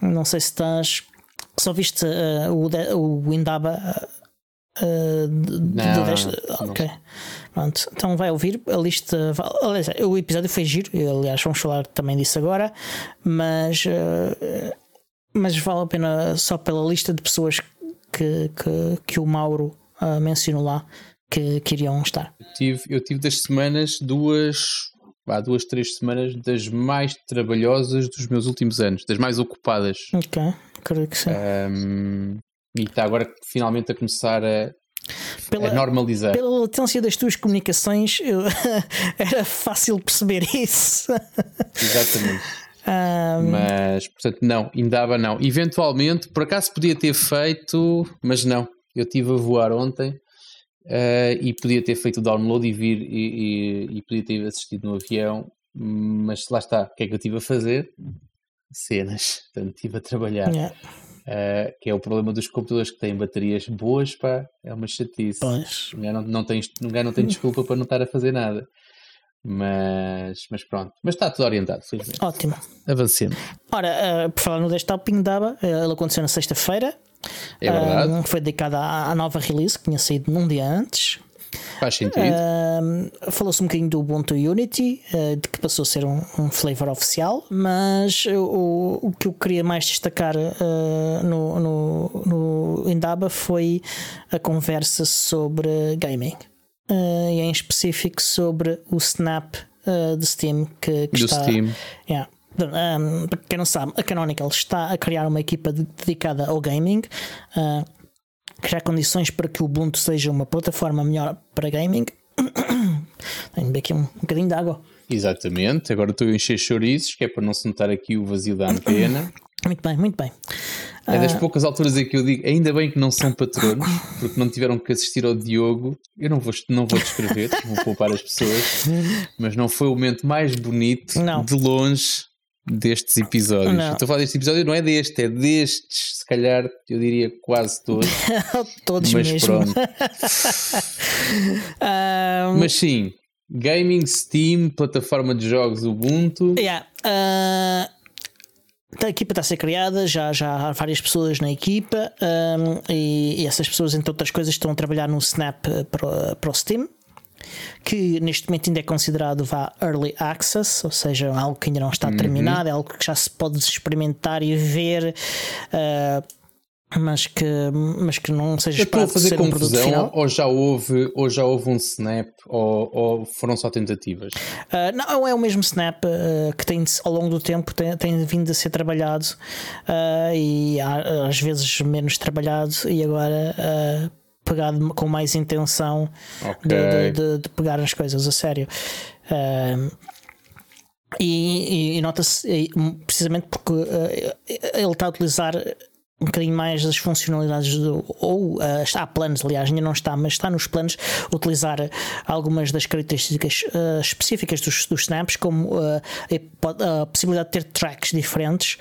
Não sei se estás. Só viste o, o Indaba Uh, de, não, de ok. Pronto. Então vai ouvir a lista. Aliás, o episódio foi giro. Aliás, vamos falar também disso agora. Mas, mas vale a pena só pela lista de pessoas que, que, que o Mauro uh, mencionou lá que, que iriam estar. Eu tive, eu tive das semanas duas. Há duas, três semanas das mais trabalhosas dos meus últimos anos, das mais ocupadas. Ok, creio que sim. Um, e está agora finalmente a começar a, pela, normalizar. Pela latência das tuas comunicações, eu, era fácil perceber isso. Exatamente. Um... Mas, portanto, não, ainda não. Eventualmente, por acaso podia ter feito, mas não. Eu estive a voar ontem uh, e podia ter feito o download e vir e, e, e, podia ter assistido no avião, mas lá está. O que é que eu estive a fazer? Cenas. Portanto, estive a trabalhar. Yeah. Uh, que é o problema dos computadores que têm baterias boas, pá, é uma chatice. Pois. Não, não, tem, ninguém não tem desculpa para não estar a fazer nada. Mas, mas pronto, mas está tudo orientado, felizmente. Ótimo. Avancemos. Ora, uh, por falar no desktop Pingdaba, uh, ele aconteceu na sexta-feira. É verdade. Uh, foi dedicada à, à, nova release que tinha saído num dia antes. Faz sentido. Uh, Falou-se um bocadinho do Ubuntu Unity, uh, de que passou a ser um, um flavor oficial, mas o, o que eu queria mais destacar no, no, no Indaba foi a conversa sobre gaming. E em específico sobre o Snap de Steam que, que do está. Steam. Yeah. Um, para quem não sabe, a Canonical está a criar uma equipa dedicada ao gaming. Uh, criar condições para que o Ubuntu seja uma plataforma melhor para gaming. Tenho aqui um, um bocadinho de água. Exatamente, agora estou a encher chouriços, que é para não se notar aqui o vazio da antena. Muito bem, muito bem. É das uh... poucas alturas em que eu digo, ainda bem que não são patronos, porque não tiveram que assistir ao Diogo. Eu não vou, não vou descrever, vou poupar as pessoas, mas não foi o momento mais bonito não. de longe destes episódios. Não. Estou a falar deste episódio, não é deste, é destes, se calhar, eu diria quase todos. todos mas mesmo. pronto. um... Mas sim, Gaming, Steam, plataforma de jogos Ubuntu. Yeah. Uh... A equipa está a ser criada, já, já há várias pessoas na equipa um, e, e, essas pessoas, entre outras coisas, estão a trabalhar no Snap para, para o Steam que neste momento ainda é considerado vá early access, ou seja, algo que ainda não está uhum. terminado, é algo que já se pode experimentar e ver. Uh, mas que, mas que não seja esperado fazer ser confusão, um final. Ou já houve, ou já houve um snap, ou, ou foram só tentativas? Uh, não, é o mesmo snap uh, que tem ao longo do tempo tem, tem vindo a ser trabalhado uh, e às vezes menos trabalhado, e agora pegado com mais intenção Ok. de, de- de- pegar as coisas a sério. E, e- nota-se precisamente porque ele está a utilizar um bocadinho mais as funcionalidades do, ou eh, está há planos, aliás, ainda não está, mas está nos planos utilizar algumas das características eh, específicas dos, dos snaps, como a hipo- a possibilidade de ter tracks diferentes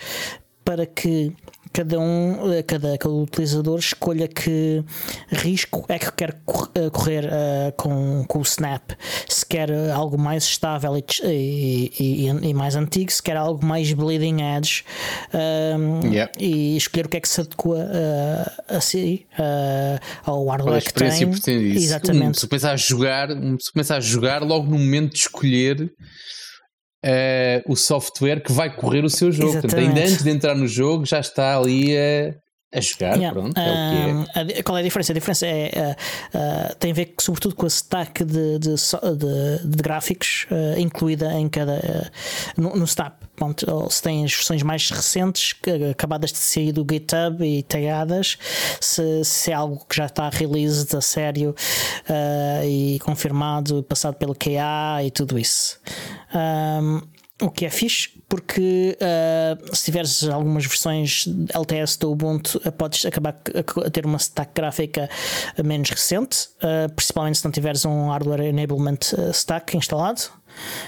para que cada um, eh, cada, cada utilizador escolha que risco é que quer eh, correr eh, com, com o Snap. Se quer algo mais estável e, e- e- e mais antigo, se quer algo mais bleeding edge ehm, Yeah. e escolher o que é que se adequa eh, a si, eh, ao hardware que tem. Exatamente. Se começa a jogar, se começa a jogar logo no momento de escolher eh, o software que vai correr o seu jogo. Portanto, ainda antes de entrar no jogo, já está ali a, a jogar. Yeah. Pronto, é é. Qual é a diferença? A diferença é, uh, tem a ver sobretudo com a stack de, de, de- de gráficos uh, incluída em cada uh, no, no Snap. Pronto, se tem as versões mais recentes que, acabadas de sair do GitHub e tagadas, se, se é algo que já está released a sério e confirmado, passado pelo QA e tudo isso. Um, o que é fixe, porque uh, se tiveres algumas versões LTS do Ubuntu, uh, podes acabar a, ter uma stack gráfica menos recente, uh, principalmente se não tiveres um hardware enablement uh, stack instalado.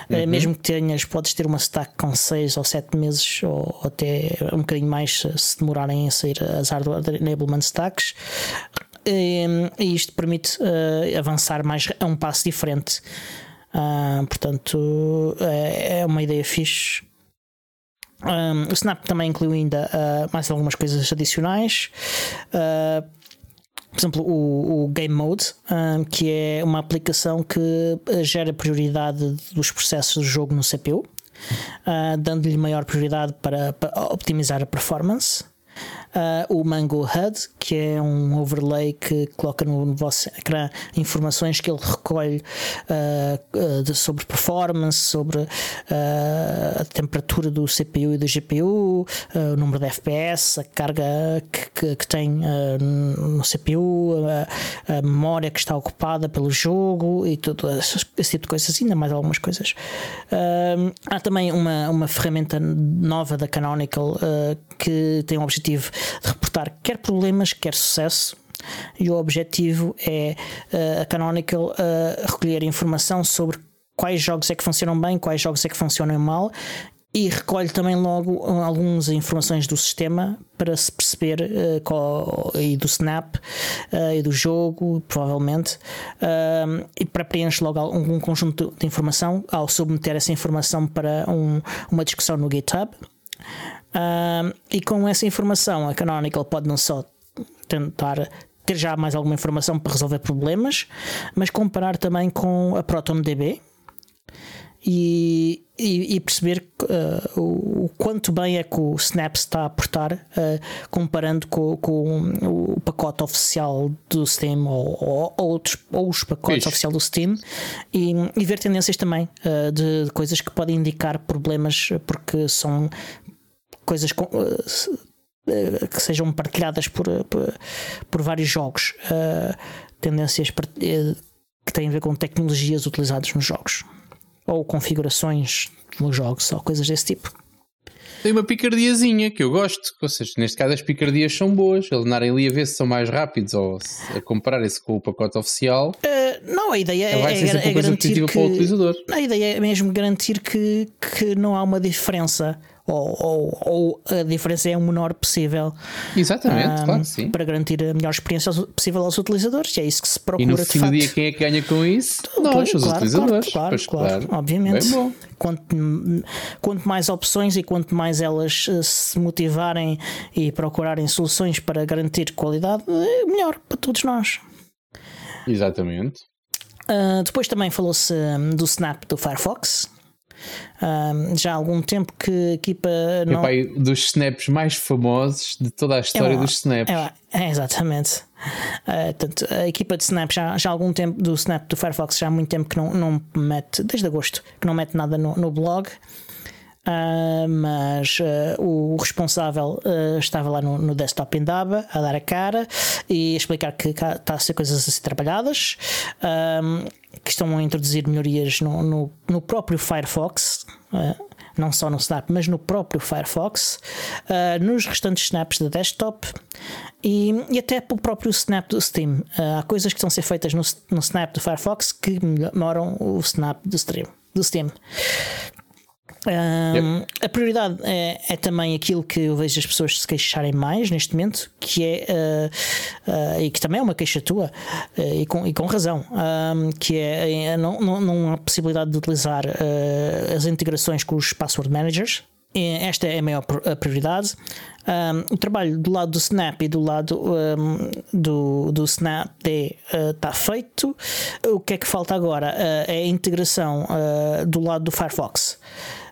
Uh, mesmo que tenhas, podes ter uma stack com 6 ou 7 meses, ou até um bocadinho mais se- demorarem a sair as hardware enablement stacks. E, e isto permite uh, avançar mais a um passo diferente. Ah, portanto, é, é uma ideia fixe. Um, o Snap também inclui ainda ah, mais algumas coisas adicionais. Ah, por exemplo, o, o Game Mode, ah, que é uma aplicação que ah, gera prioridade dos processos do jogo no CPU, ah, dando-lhe maior prioridade para, para optimizar a performance. Ah, o Mango HUD, que é um overlay que coloca no, vosso ecrã informações que ele recolhe ah, de- sobre performance, sobre a temperatura do CPU e do GPU, o número de FPS, a carga que, que- que tem no CPU, a, a memória que está ocupada pelo jogo e tudo esse, esse tipo de coisas, ainda mais algumas coisas. Há também uma, uma ferramenta nova da Canonical ah, que tem o objetivo de reportar quer problemas, quer sucesso. E o objetivo é ah, a Canonical ah, recolher informação sobre quais jogos é que funcionam bem, quais jogos é que funcionam mal e recolhe também logo ah, algumas informações do sistema para se perceber ah, qual, e do Snap ah, e do jogo, provavelmente, ah, e para preencher logo algum conjunto de informação ao submeter essa informação para um- uma discussão no GitHub. Um, e com essa informação, a Canonical pode não só tentar ter já mais alguma informação para resolver problemas, mas comparar também com a ProtonDB e, e, e perceber uh, o, o quanto bem é que o Snap está a aportar, uh, comparando com, com o pacote oficial do Steam ou, ou outros, ou os pacotes Fixe. oficial do Steam e, e ver tendências também uh, de, de coisas que podem indicar problemas, porque são coisas com- eh, eh, que sejam partilhadas por, eh, por, por vários jogos, eh, tendências que têm a ver com tecnologias utilizadas nos jogos ou configurações nos jogos ou coisas desse tipo. Tem uma picardiazinha que eu gosto. Ou seja, neste caso as picardias são boas. Andarem ali a ver se são mais rápidos ou a compararem-se com o pacote oficial. Eh, não, a ideia é, é, é garantir que para o utilizador. a ideia é mesmo garantir que, que não há uma diferença ou, ou, ou a diferença é o menor possível. Exatamente, Ahm, claro sim. Para garantir a melhor experiência possível aos utilizadores, e é isso que se E procura no de fim do dia, quem é que ganha com isso? Nós, os Claro, utilizadores. Claro, Pois, claro, obviamente. Bem bom. Quanto, quanto mais opções e quanto mais elas eh, se motivarem e procurarem soluções para garantir qualidade, eh, melhor para todos nós. Exatamente. Uh, depois também falou-se um, do Snap do Firefox. Um, já há algum tempo que a equipa não. É pai dos snaps mais famosos de toda a história É lá, dos snaps. É, lá, é, exatamente. Uh, portanto, a equipa de Snap já, já há algum tempo do Snap do Firefox já há muito tempo que não, não mete, desde agosto, que não mete nada no, no blog. Uh, mas uh, o responsável uh, estava lá no, no desktop Indaba a dar a cara e a explicar que está a ser coisas a ser trabalhadas, que estão a introduzir melhorias no, no, no próprio Firefox. não só no Snap, mas no próprio Firefox, nos restantes snaps da desktop e, e até para o próprio Snap do Steam. há coisas que estão a ser feitas no, no Snap do Firefox que melhoram o Snap do Steam. Do Steam. A prioridade é, é, também aquilo que eu vejo as pessoas se queixarem mais neste momento, que é uh, uh, e que também é uma queixa tua, uh, e, com, e com razão, que é, não, não, não há possibilidade de utilizar as integrações com os password managers. Esta é a maior prioridade. Um, o trabalho do lado do Snap e do lado um, do, do Snap está uh, feito. O que é que falta agora? Uh, é a integração uh, do lado do Firefox.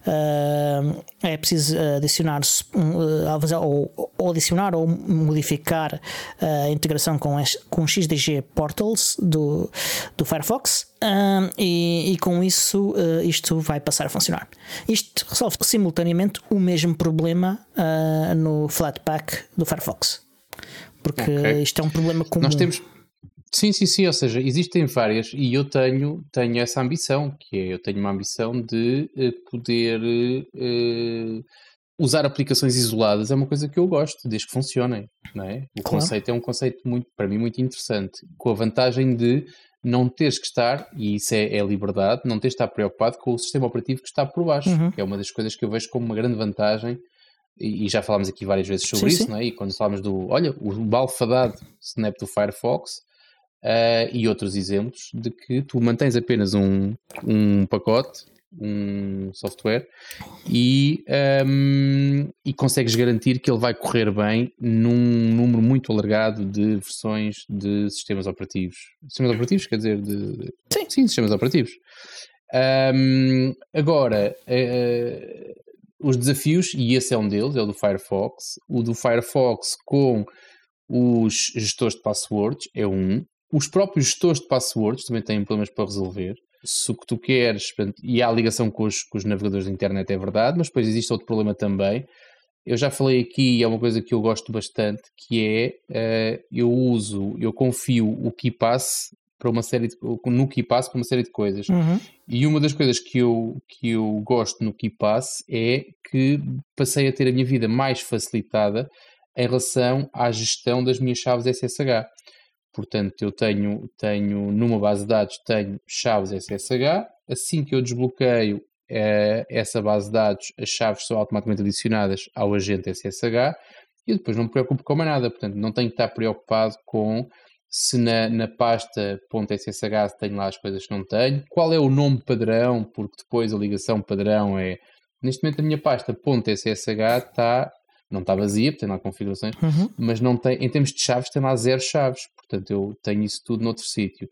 Uh, é preciso adicionar uh, ou, ou, adicionar ou modificar a integração com, com XDG Portals do, do Firefox uh, e, e, com isso isto vai passar a funcionar. Isto resolve simultaneamente o mesmo problema no Flatpak do Firefox. Porque okay. isto é um problema comum. Nós temos Sim, sim, sim, ou seja, existem várias e eu tenho, tenho essa ambição, que é eu tenho uma ambição de uh, poder uh, usar aplicações isoladas, é uma coisa que eu gosto, desde que funcionem, não é? O claro. conceito é um conceito muito, para mim, muito interessante, com a vantagem de não teres que estar, e isso é, é liberdade, não teres que estar preocupado com o sistema operativo que está por baixo, uhum. que é uma das coisas que eu vejo como uma grande vantagem e, já falámos aqui várias vezes sobre sim, isso, sim. não é? E quando falamos do, olha, o balfadado Snap do Firefox, uh, e outros exemplos de que tu mantens apenas um, um pacote, um software e, um, e consegues garantir que ele vai correr bem num número muito alargado de versões de sistemas operativos. Sistemas operativos, quer dizer, de, sim. sim sistemas operativos. Um, agora, uh, os desafios, e esse é um deles, é o do Firefox. O do Firefox com os gestores de passwords é um. Os próprios gestores de passwords também têm problemas para resolver. Se o que tu queres, e há ligação com os, com os navegadores da internet, é verdade, mas depois existe outro problema também. Eu já falei aqui, e é uma coisa que eu gosto bastante, que é uh, eu uso, eu confio o KeePass para uma série de, no KeePass para uma série de coisas. Uhum. E uma das coisas que eu, que eu gosto no KeePass é que passei a ter a minha vida mais facilitada em relação à gestão das minhas chaves SSH. Portanto, eu tenho, tenho numa base de dados, tenho chaves SSH. Assim que eu desbloqueio é, essa base de dados, as chaves são automaticamente adicionadas ao agente SSH e depois não me preocupo com mais nada. Portanto, não tenho que estar preocupado com se na, na pasta .ssh tenho lá as coisas que não tenho, qual é o nome padrão, porque depois a ligação padrão é. Neste momento a minha pasta .ssh está não está vazia, tem lá configurações, uhum. mas não tem, em termos de chaves, tem lá zero chaves. Portanto, eu tenho isso tudo noutro sítio.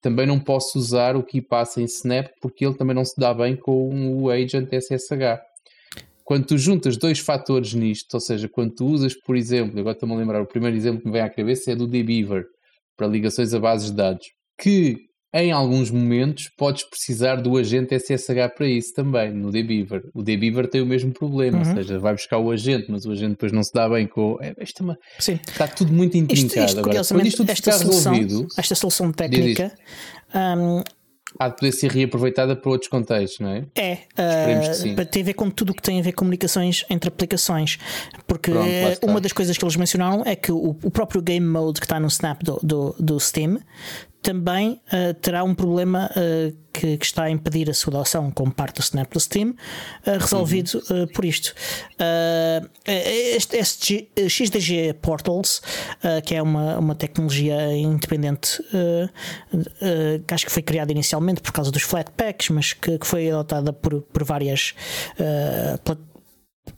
Também não posso usar o que passa em Snap porque ele também não se dá bem com o agent SSH. Quando tu juntas dois fatores nisto, ou seja, quando tu usas, por exemplo, agora estou-me a lembrar, o primeiro exemplo que me vem à cabeça é do dbeaver, para ligações a bases de dados, que em alguns momentos podes precisar do agente SSH para isso também, no dbeaver. O dbeaver tem o mesmo problema, uhum. ou seja, vai buscar o agente, mas o agente depois não se dá bem com. É, isto é uma... Sim. Está tudo muito intrincado. Isto, isto, Agora, quando isto esta solução, resolvido. Esta solução técnica. Um, há de poder ser reaproveitada para outros contextos, não é? É, uh, tem a ver com tudo o que tem a ver com comunicações entre aplicações. Porque Pronto, uma das coisas que eles mencionaram é que o, o próprio game mode que está no Snap do, do, do Steam também uh, terá um problema uh, que, que, está a impedir a sua adoção como parte do Snap do Steam, uh, resolvido uhum. por isto. este, este XDG Portals, que é uma, uma tecnologia independente, que acho que foi criada inicialmente por causa dos Flatpaks, mas que, que foi adotada por, por várias plataformas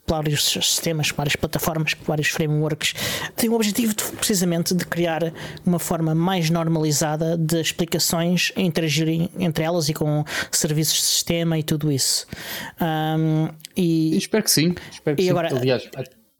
vários sistemas, várias plataformas, vários frameworks, tem o objetivo de, precisamente de criar uma forma mais normalizada de explicações interagirem entre elas e com serviços de sistema e tudo isso. Um, e, espero que sim. Espero que e sim. agora, Aliás,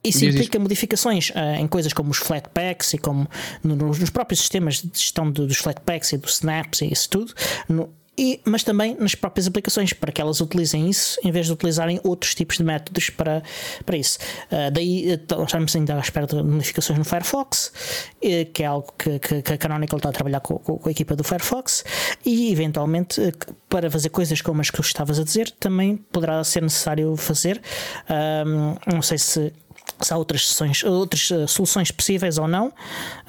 isso implica modificações uh, em coisas como os flatpaks e como no, nos próprios sistemas de gestão dos flatpaks e dos snaps e isso tudo. No, e, mas também nas próprias aplicações, para que elas utilizem isso em vez de utilizarem outros tipos de métodos para, para isso. Uh, daí então, estamos ainda à espera de modificações no Firefox, uh, que é algo que, que, que, a Canonical está a trabalhar com, com, com, a equipa do Firefox, e eventualmente uh, para fazer coisas como as que estavas a dizer, também poderá ser necessário fazer. não sei se se há outras, sessões, outras uh, soluções possíveis ou não,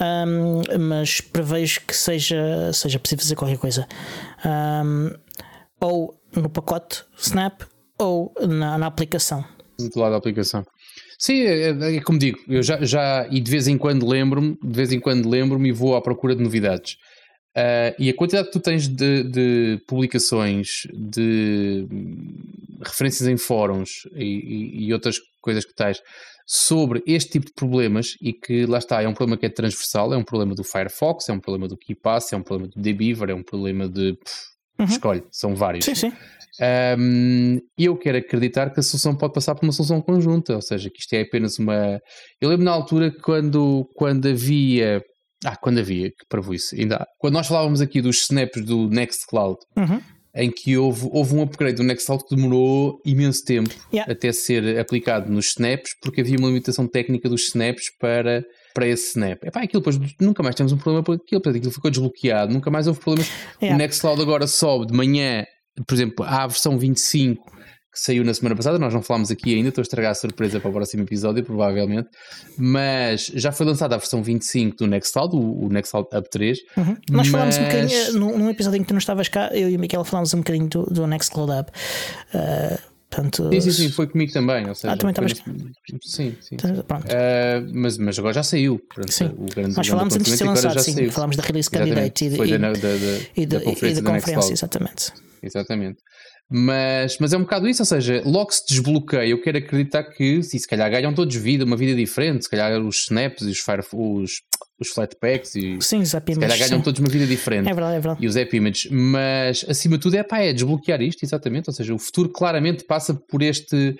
um, mas prevejo que seja, seja possível fazer qualquer coisa. Um, ou no pacote Snap ou na, na aplicação. Do lado da aplicação. Sim, é, é, é, como digo, eu já, já e de vez em quando lembro-me, de vez em quando lembro-me e vou à procura de novidades. Uh, e a quantidade que tu tens de, de publicações, de referências em fóruns e, e, e, outras coisas que tens sobre este tipo de problemas e que lá está, é um problema que é transversal, é um problema do Firefox, é um problema do KeePass, é um problema do Dbeaver, é um problema de pff, uhum. escolhe, são vários. Sim, sim. Um, eu quero acreditar que a solução pode passar por uma solução conjunta, ou seja, que isto é apenas uma. Eu lembro na altura quando, quando havia. Ah, quando havia, que para isso, ainda Quando nós falávamos aqui dos snaps do Nextcloud, uhum em que houve, houve um upgrade do Nextcloud que demorou imenso tempo yeah. até ser aplicado nos snaps, porque havia uma limitação técnica dos snaps para, para esse snap. Epá, aquilo depois nunca mais temos um problema por aquilo, aquilo ficou desbloqueado, nunca mais houve problemas. Yeah. O Nextcloud agora sobe de manhã, por exemplo, à versão 25 que saiu na semana passada, nós não falámos aqui ainda, estou a estragar a surpresa para o próximo episódio, provavelmente, mas já foi lançada a versão 25 do Nextcloud, o, o Nextcloud Up 3. Uhum. Nós mas... falámos um bocadinho, eh, num, num, episódio em que tu não estavas cá, eu e o Miquel falámos um bocadinho do, do Nextcloud Up. Uh, portanto, sim, sim, sim, foi comigo também. Ou seja, ah, também estavas Sim, sim. Então, uh, mas, mas agora já saiu. Portanto, sim. O grande, Nós falámos antes de ser lançado, sim. Saiu. Falámos da release candidate e, e, da, da, da, e, da, conferência, e da conferência exatamente. Exatamente. Mas, mas é um bocado isso, ou seja, logo se desbloqueia, eu quero acreditar que se, se calhar ganham todos vida, uma vida diferente, se calhar os snaps e os, fire, os, os flatpacks e sim, os se calhar ganham sim. todos uma vida diferente. É verdade, é verdade. E os app images, mas acima de tudo é pá, é desbloquear isto, exatamente, ou seja, o futuro claramente passa por este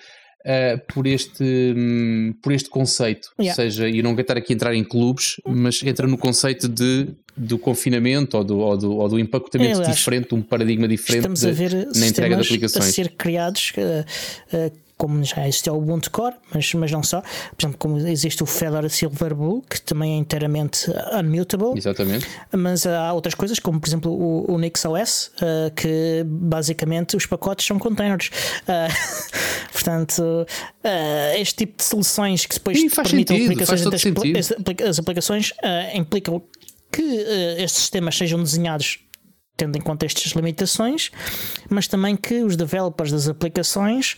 uh, por, este, um, por este conceito. Yeah. Ou seja, e não quero estar aqui a entrar em clubes, mas entra no conceito de, do confinamento ou do, ou do, ou do empacotamento diferente, um paradigma diferente Estamos de, a ver na entrega de aplicações. a ser criados. Uh, uh, como já existe o Ubuntu Core, mas, mas não só. Por exemplo, como existe o Fedora Silverblue, que também é inteiramente unmutable. Exatamente. Mas há outras coisas, como por exemplo o, o NixOS, uh, que basicamente os pacotes são containers. Uh, portanto, uh, este tipo de soluções que depois permitem aplicações as, as aplicações implicam que estes sistemas sejam desenhados tendo em conta estas limitações, mas também que os developers das aplicações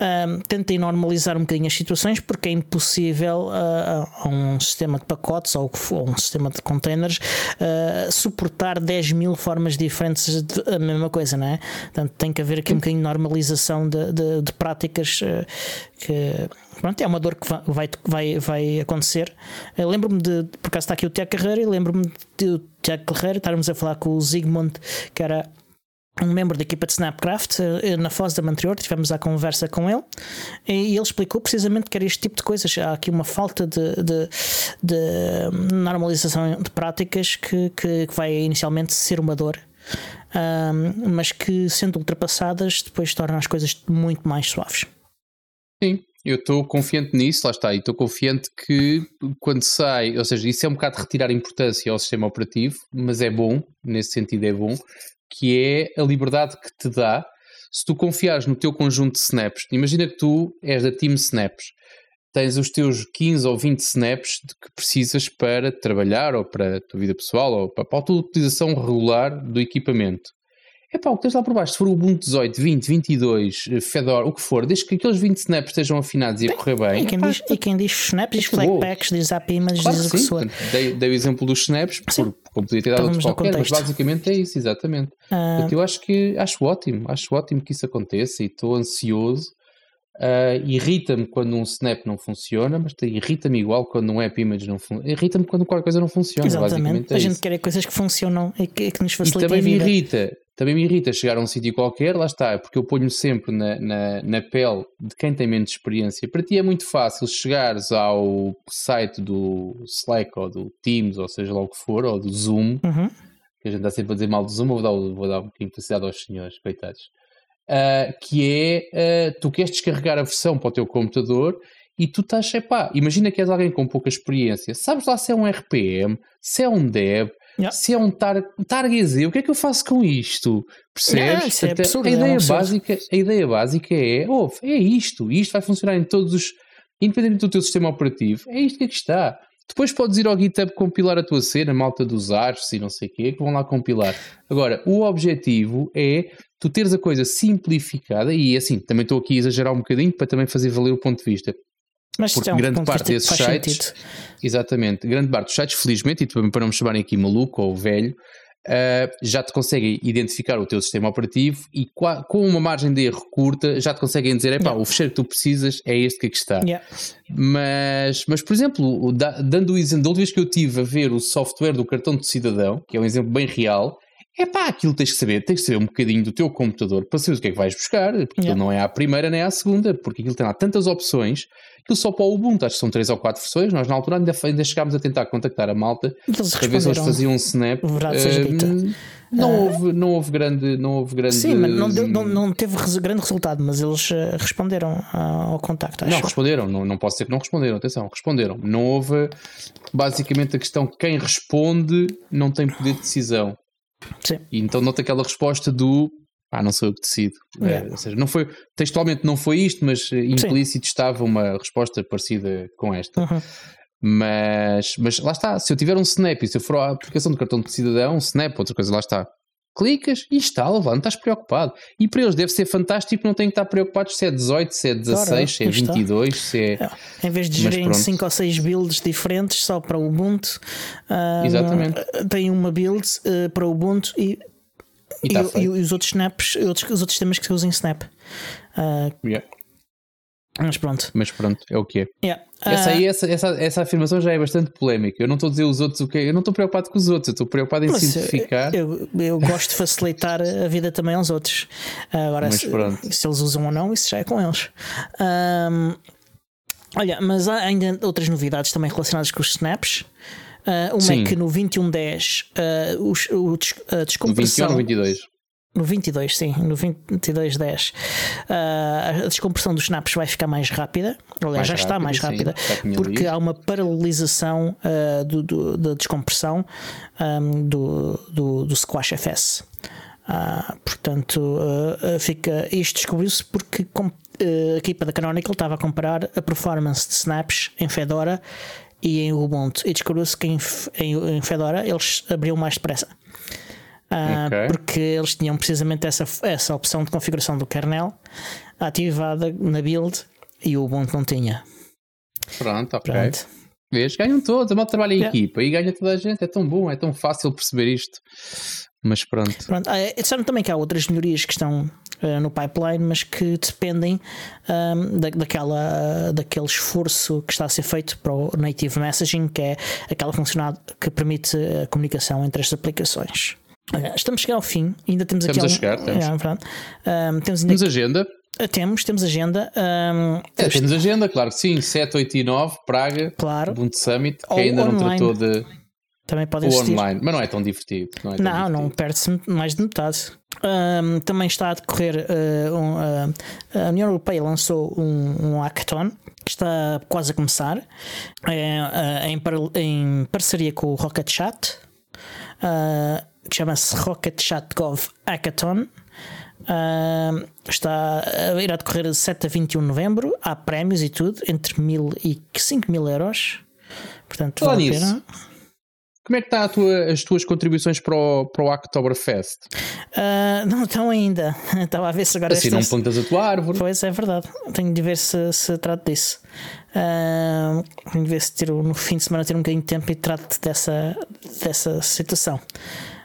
um, tentem normalizar um bocadinho as situações, porque é impossível uh, um sistema de pacotes ou, ou um sistema de containers uh, suportar 10 mil formas diferentes de a mesma coisa, não é? Portanto, tem que haver aqui um bocadinho de normalização de, de, de práticas uh, que pronto, é uma dor que vai, vai, vai acontecer. Lembro-me de, por acaso está aqui o Tiago Carreira, e lembro-me de Tiago Carreira estarmos a falar com o Zygmunt, que era um membro da equipa de Snapcraft eh, na Foz da Mantrior, tivemos a conversa com ele e ele explicou precisamente que era este tipo de coisas. Há aqui uma falta de, de, de normalização de práticas que, que, vai inicialmente ser uma dor, um, mas que sendo ultrapassadas depois tornam as coisas muito mais suaves. Sim, eu estou confiante nisso, lá está, e estou confiante que quando sai, ou seja, isso é um bocado retirar importância ao sistema operativo, mas é bom, nesse sentido é bom, que é a liberdade que te dá se tu confiares no teu conjunto de snaps. Imagina que tu és da Team Snaps, tens os teus 15 ou 20 snaps de que precisas para trabalhar ou para a tua vida pessoal ou para a tua utilização regular do equipamento. É pá, o que tens lá por baixo, se for o Ubuntu 18, 20, 22, Fedora, o que for, desde que aqueles 20 snaps estejam afinados e a correr bem. E quem, diz, e quem diz snaps, diz flatpacks, diz app images, claro diz o que for. Dei, dei, o exemplo dos snaps, por, como podia ter dado outro qualquer, mas basicamente é isso, exatamente. Uh... eu acho que acho ótimo, acho ótimo que isso aconteça e estou ansioso. Uh, irrita-me quando um snap não funciona, mas irrita-me igual quando um app image não funciona. Irrita-me quando qualquer coisa não funciona. Exatamente. É a gente isso. quer coisas que funcionam e que, que nos facilitem e também a vida. me irrita também me irrita chegar a um sítio qualquer, lá está, porque eu ponho sempre na, na, na, pele de quem tem menos experiência. Para ti é muito fácil chegares ao site do Slack ou do Teams, ou seja lá o que for, ou do Zoom, uhum. que a gente está sempre a dizer mal do Zoom, vou dar, vou dar um bocadinho de felicidade aos senhores, coitados. Uh, que é, uh, tu queres descarregar a versão para o teu computador e tu estás, epá, imagina que és alguém com pouca experiência, sabes lá se é um RPM, se é um DEB, yeah. se é um tar, TargetZ, o que é que eu faço com isto? Percebes? Yeah, é absurdo, a, ideia é básica, a ideia básica é, oh, é isto, isto vai funcionar em todos os, independente do teu sistema operativo, é isto que aqui está. Depois podes ir ao GitHub compilar a tua cena, malta dos ars e não sei o quê, que vão lá compilar. Agora, o objetivo é tu teres a coisa simplificada, e assim, também estou aqui a exagerar um bocadinho para também fazer valer o ponto de vista. Mas porque grande parte de desses sites, sentido. exatamente, grande parte dos sites, felizmente, e para não me chamarem aqui maluco ou velho, Uh, já te conseguem identificar o teu sistema operativo e com uma margem de erro curta já te conseguem dizer, epá, yeah. o fecheiro que tu precisas é este que aqui está. Yeah. Mas, mas, por exemplo, dando o exemplo, da última vez que eu tive a ver o software do cartão de cidadão, que é um exemplo bem real, é pá, aquilo tens que saber, tens que saber um bocadinho do teu computador para saber o que é que vais buscar, porque yeah. não é à primeira nem à segunda, porque aquilo tem lá tantas opções, aquilo só para o Ubuntu, acho que são três ou quatro versões, nós na altura ainda, ainda chegámos a tentar contactar a malta para ver se eles faziam um snap. Uh, não, uh, houve, não houve grande. Não houve grande sim, mas não, deu, não, não teve grande resultado, mas eles uh, responderam ao contacto. Não, responderam, não, não posso dizer que não responderam, atenção, responderam. Não houve basicamente a questão que quem responde não tem poder de decisão. Sim. E então nota aquela resposta do ah, não sou eu que decido. É, ou seja, não foi, textualmente não foi isto, mas eh, implícito Sim. estava uma resposta parecida com esta. Uhum. Mas, mas lá está, se eu tiver um Snap e se eu for à aplicação do cartão de cidadão, um Snap, outra coisa, lá está. Clicas e instala, lá, não estás preocupado. E para eles deve ser fantástico, não têm que estar preocupados se é 18, se é 16, claro, se é 22, está. se é. é. Em vez de gerem 5 ou 6 builds diferentes só para o Ubuntu, um, Exatamente. tem uma build uh, para o Ubuntu e e, tá e, e, os outros snaps, outros, os outros sistemas que usam Snap. Uh, yeah. Mas pronto. Mas pronto, é o que é. Yeah. Essa, aí, essa, essa, essa afirmação já é bastante polémica. Eu não estou a dizer os outros o que Eu não estou preocupado com os outros, eu estou preocupado em Mas simplificar. Eu, eu, gosto de facilitar a vida também aos outros. Agora, se, se, eles usam ou não, isso já é com eles. Um, olha, mas há ainda outras novidades também relacionadas com os snaps. Uh, uma Sim. é que no 2110 uh, os, o, a descompressão. No 21 ou 22? No 22, sim, no 2210 uh, a descompressão dos snaps vai ficar mais rápida. Aliás, mais já rápido, está mais rápida, sim, porque há uma paralelização uh, do, do, da descompressão um, do, do, do Squash FS. Uh, portanto, uh, fica, isto descobriu-se porque com, a equipa da Canonical estava a comparar a performance de snaps em Fedora e em Ubuntu. E descobriu-se que em, em, em, Fedora eles abriam mais depressa. Uh, okay. Porque eles tinham precisamente essa, essa opção de configuração do kernel ativada na build e o Ubuntu não tinha. Pronto, ok. Pronto. Vês, ganham todos, é mal trabalho em yeah. equipa e ganha toda a gente. É tão bom, é tão fácil perceber isto. Mas pronto. pronto. Ah, disseram também que há outras melhorias que estão uh, no pipeline, mas que dependem um, da, daquela, daquele esforço que está a ser feito para o Native Messaging, que é aquela funcionalidade que permite a comunicação entre as aplicações. Estamos a chegar ao fim, ainda temos estamos aqui. Estamos a chegar, temos. É, um, temos, temos agenda. Ah, temos, temos agenda. Um, é, temos agenda, claro que sim. 7, 8 e 9, Praga, claro. Ubuntu Summit, que Ou ainda online. não tratou de. Também pode o online, mas não é tão divertido. Não, é não, divertido. não perde-se mais de metade. Um, também está a decorrer. Uh, um, uh, a União Europeia lançou um, um hackathon que está quase a começar uh, em, par em, parceria com o Rocket Chat, que chama-se Rocket Chat Gov Hackathon. Uh, está a ir a decorrer de 7 a 21 de novembro. Há prémios e tudo, entre 1000 e 5 mil euros. Portanto, vale a pena. Como é que está tua, as tuas contribuições para o, para o Oktoberfest? Uh, não estão ainda. Estava a ver se agora. Assim não plantas a tua árvore. Pois é verdade. Tenho de ver se, se trato disso. Uh, tenho de ver se tiro, no fim de semana ter um bocadinho de tempo e trato dessa, dessa situação.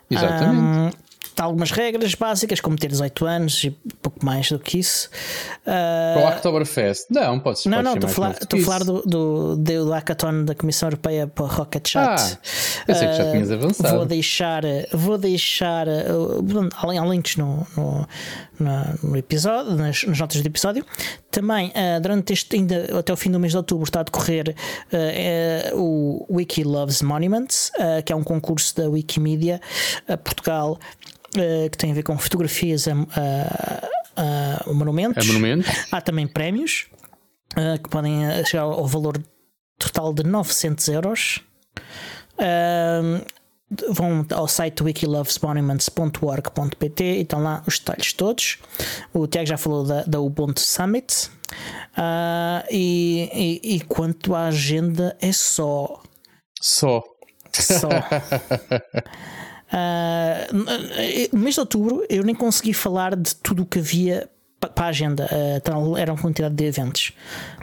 Exatamente. Uh, há algumas regras básicas, como ter 18 anos e mais do que isso. Uh, para o Oktoberfest? Não, podes Não, não, estou a falar, a falar do, do, do, hackathon da Comissão Europeia para o Rocket Chat. Ah, eu sei que já tinhas avançado. Vou deixar, vou deixar além, além links no, no, no, episódio, nas, nas, notas do episódio. Também, uh, durante este, ainda até o fim do mês de outubro, está a decorrer uh, o Wiki Loves Monuments, que é um concurso da Wikimedia Portugal que tem a ver com fotografias a, a, a monumentos. A monumentos. Há também prémios uh, que podem chegar ao valor total de 900 euros. Uh, vão ao site wikilovesmonuments.org.pt e estão lá os detalhes todos. O Tiago já falou da, da Ubuntu Summit. Uh, e, e, e, quanto à agenda, é só. Só. Só. Uh, no mês de outubro eu nem consegui falar de tudo o que havia para a agenda, uh, então era uma quantidade de eventos.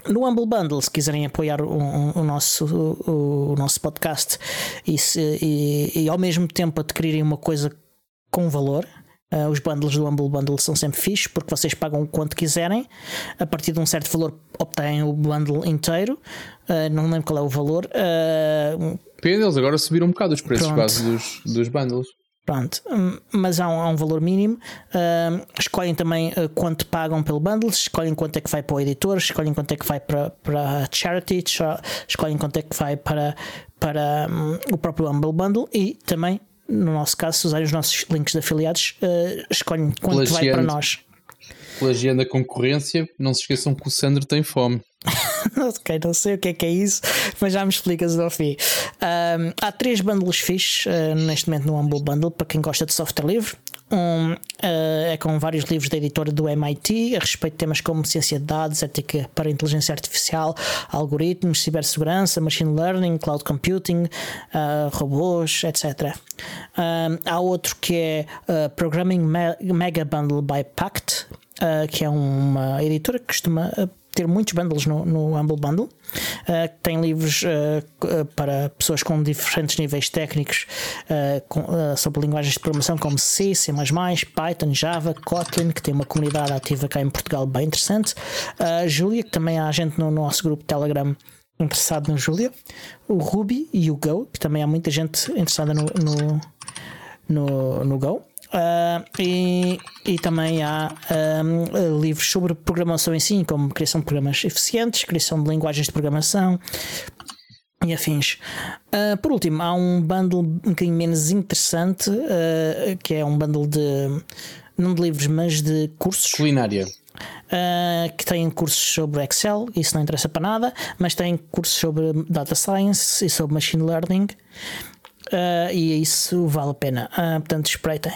No Humble Bundle, se quiserem apoiar o, o, o nosso, o, o, nosso podcast e, se, e, e, ao mesmo tempo adquirirem uma coisa com valor, uh, os bundles do Humble Bundle são sempre fixos porque vocês pagam o quanto quiserem, a partir de um certo valor obtêm o bundle inteiro. Uh, não lembro qual é o valor. Uh, Depende, eles agora subiram um bocado os preços Pronto. quase dos, dos bundles. Pronto, hum, mas há um, há um valor mínimo. Uh, escolhem também uh, quanto pagam pelo bundle, escolhem quanto é que vai para o editor, escolhem quanto é que vai para, para a charity, escolhem quanto é que vai para, para um, o próprio Humble Bundle e também, no nosso caso, se usarem os nossos links de afiliados, uh, escolhem quanto vai para nós. Plagiando a concorrência, não se esqueçam que o Sandro tem fome. ok, não sei o que é que é isso, mas já me explicas ao fim. Um, há três bundles fixos uh, neste momento no Humble Bundle para quem gosta de software livre. Um uh, é com vários livros da editora do MIT a respeito de temas como ciência de dados, ética para inteligência artificial, algoritmos, cibersegurança, machine learning, cloud computing, uh, robôs, etc. Um, há outro que é Programming Mega Bundle by Pact, que é uma editora que costuma ter muitos bundles no, no Humble Bundle. Uh, tem livros uh, para pessoas com diferentes níveis técnicos uh, com, sobre linguagens de programação como C, C, Python, Java, Kotlin, que tem uma comunidade ativa cá em Portugal bem interessante. A Julia, que também há gente no nosso grupo Telegram interessado no Julia. O Ruby e o Go, que também há muita gente interessada no, no, no, no Go. Uh, e, e, também há um, livros sobre programação em si, como criação de programas eficientes, criação de linguagens de programação e afins. Uh, por último, há um bundle um bocadinho menos interessante, uh, que é um bundle de não de livros, mas de cursos. Culinária. Uh, que tem cursos sobre Excel, isso não interessa para nada, mas tem cursos sobre Data Science e sobre Machine Learning. Uh, e isso vale a pena. Uh, portanto, espreitem.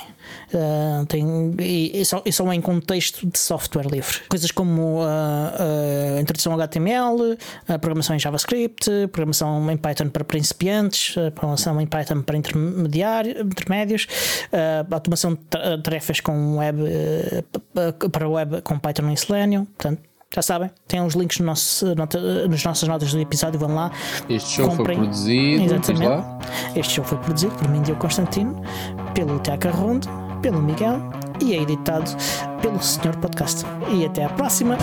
Uh, tem, e, e, só, e só em contexto de software livre. Coisas como a introdução HTML, a programação em JavaScript, programação em Python para principiantes, programação em Python para intermédios, automação de tarefas com web, para web com Python e Selenium. Portanto, já sabem, tem os links no nosso, nota, nas nossas notas do episódio, vão lá. Este show comprem. foi produzido. Exatamente. Este show foi produzido por mim, Diogo Constantino, pelo Teca Rondo, pelo Miguel e é editado pelo Senhor Podcast. E até à próxima!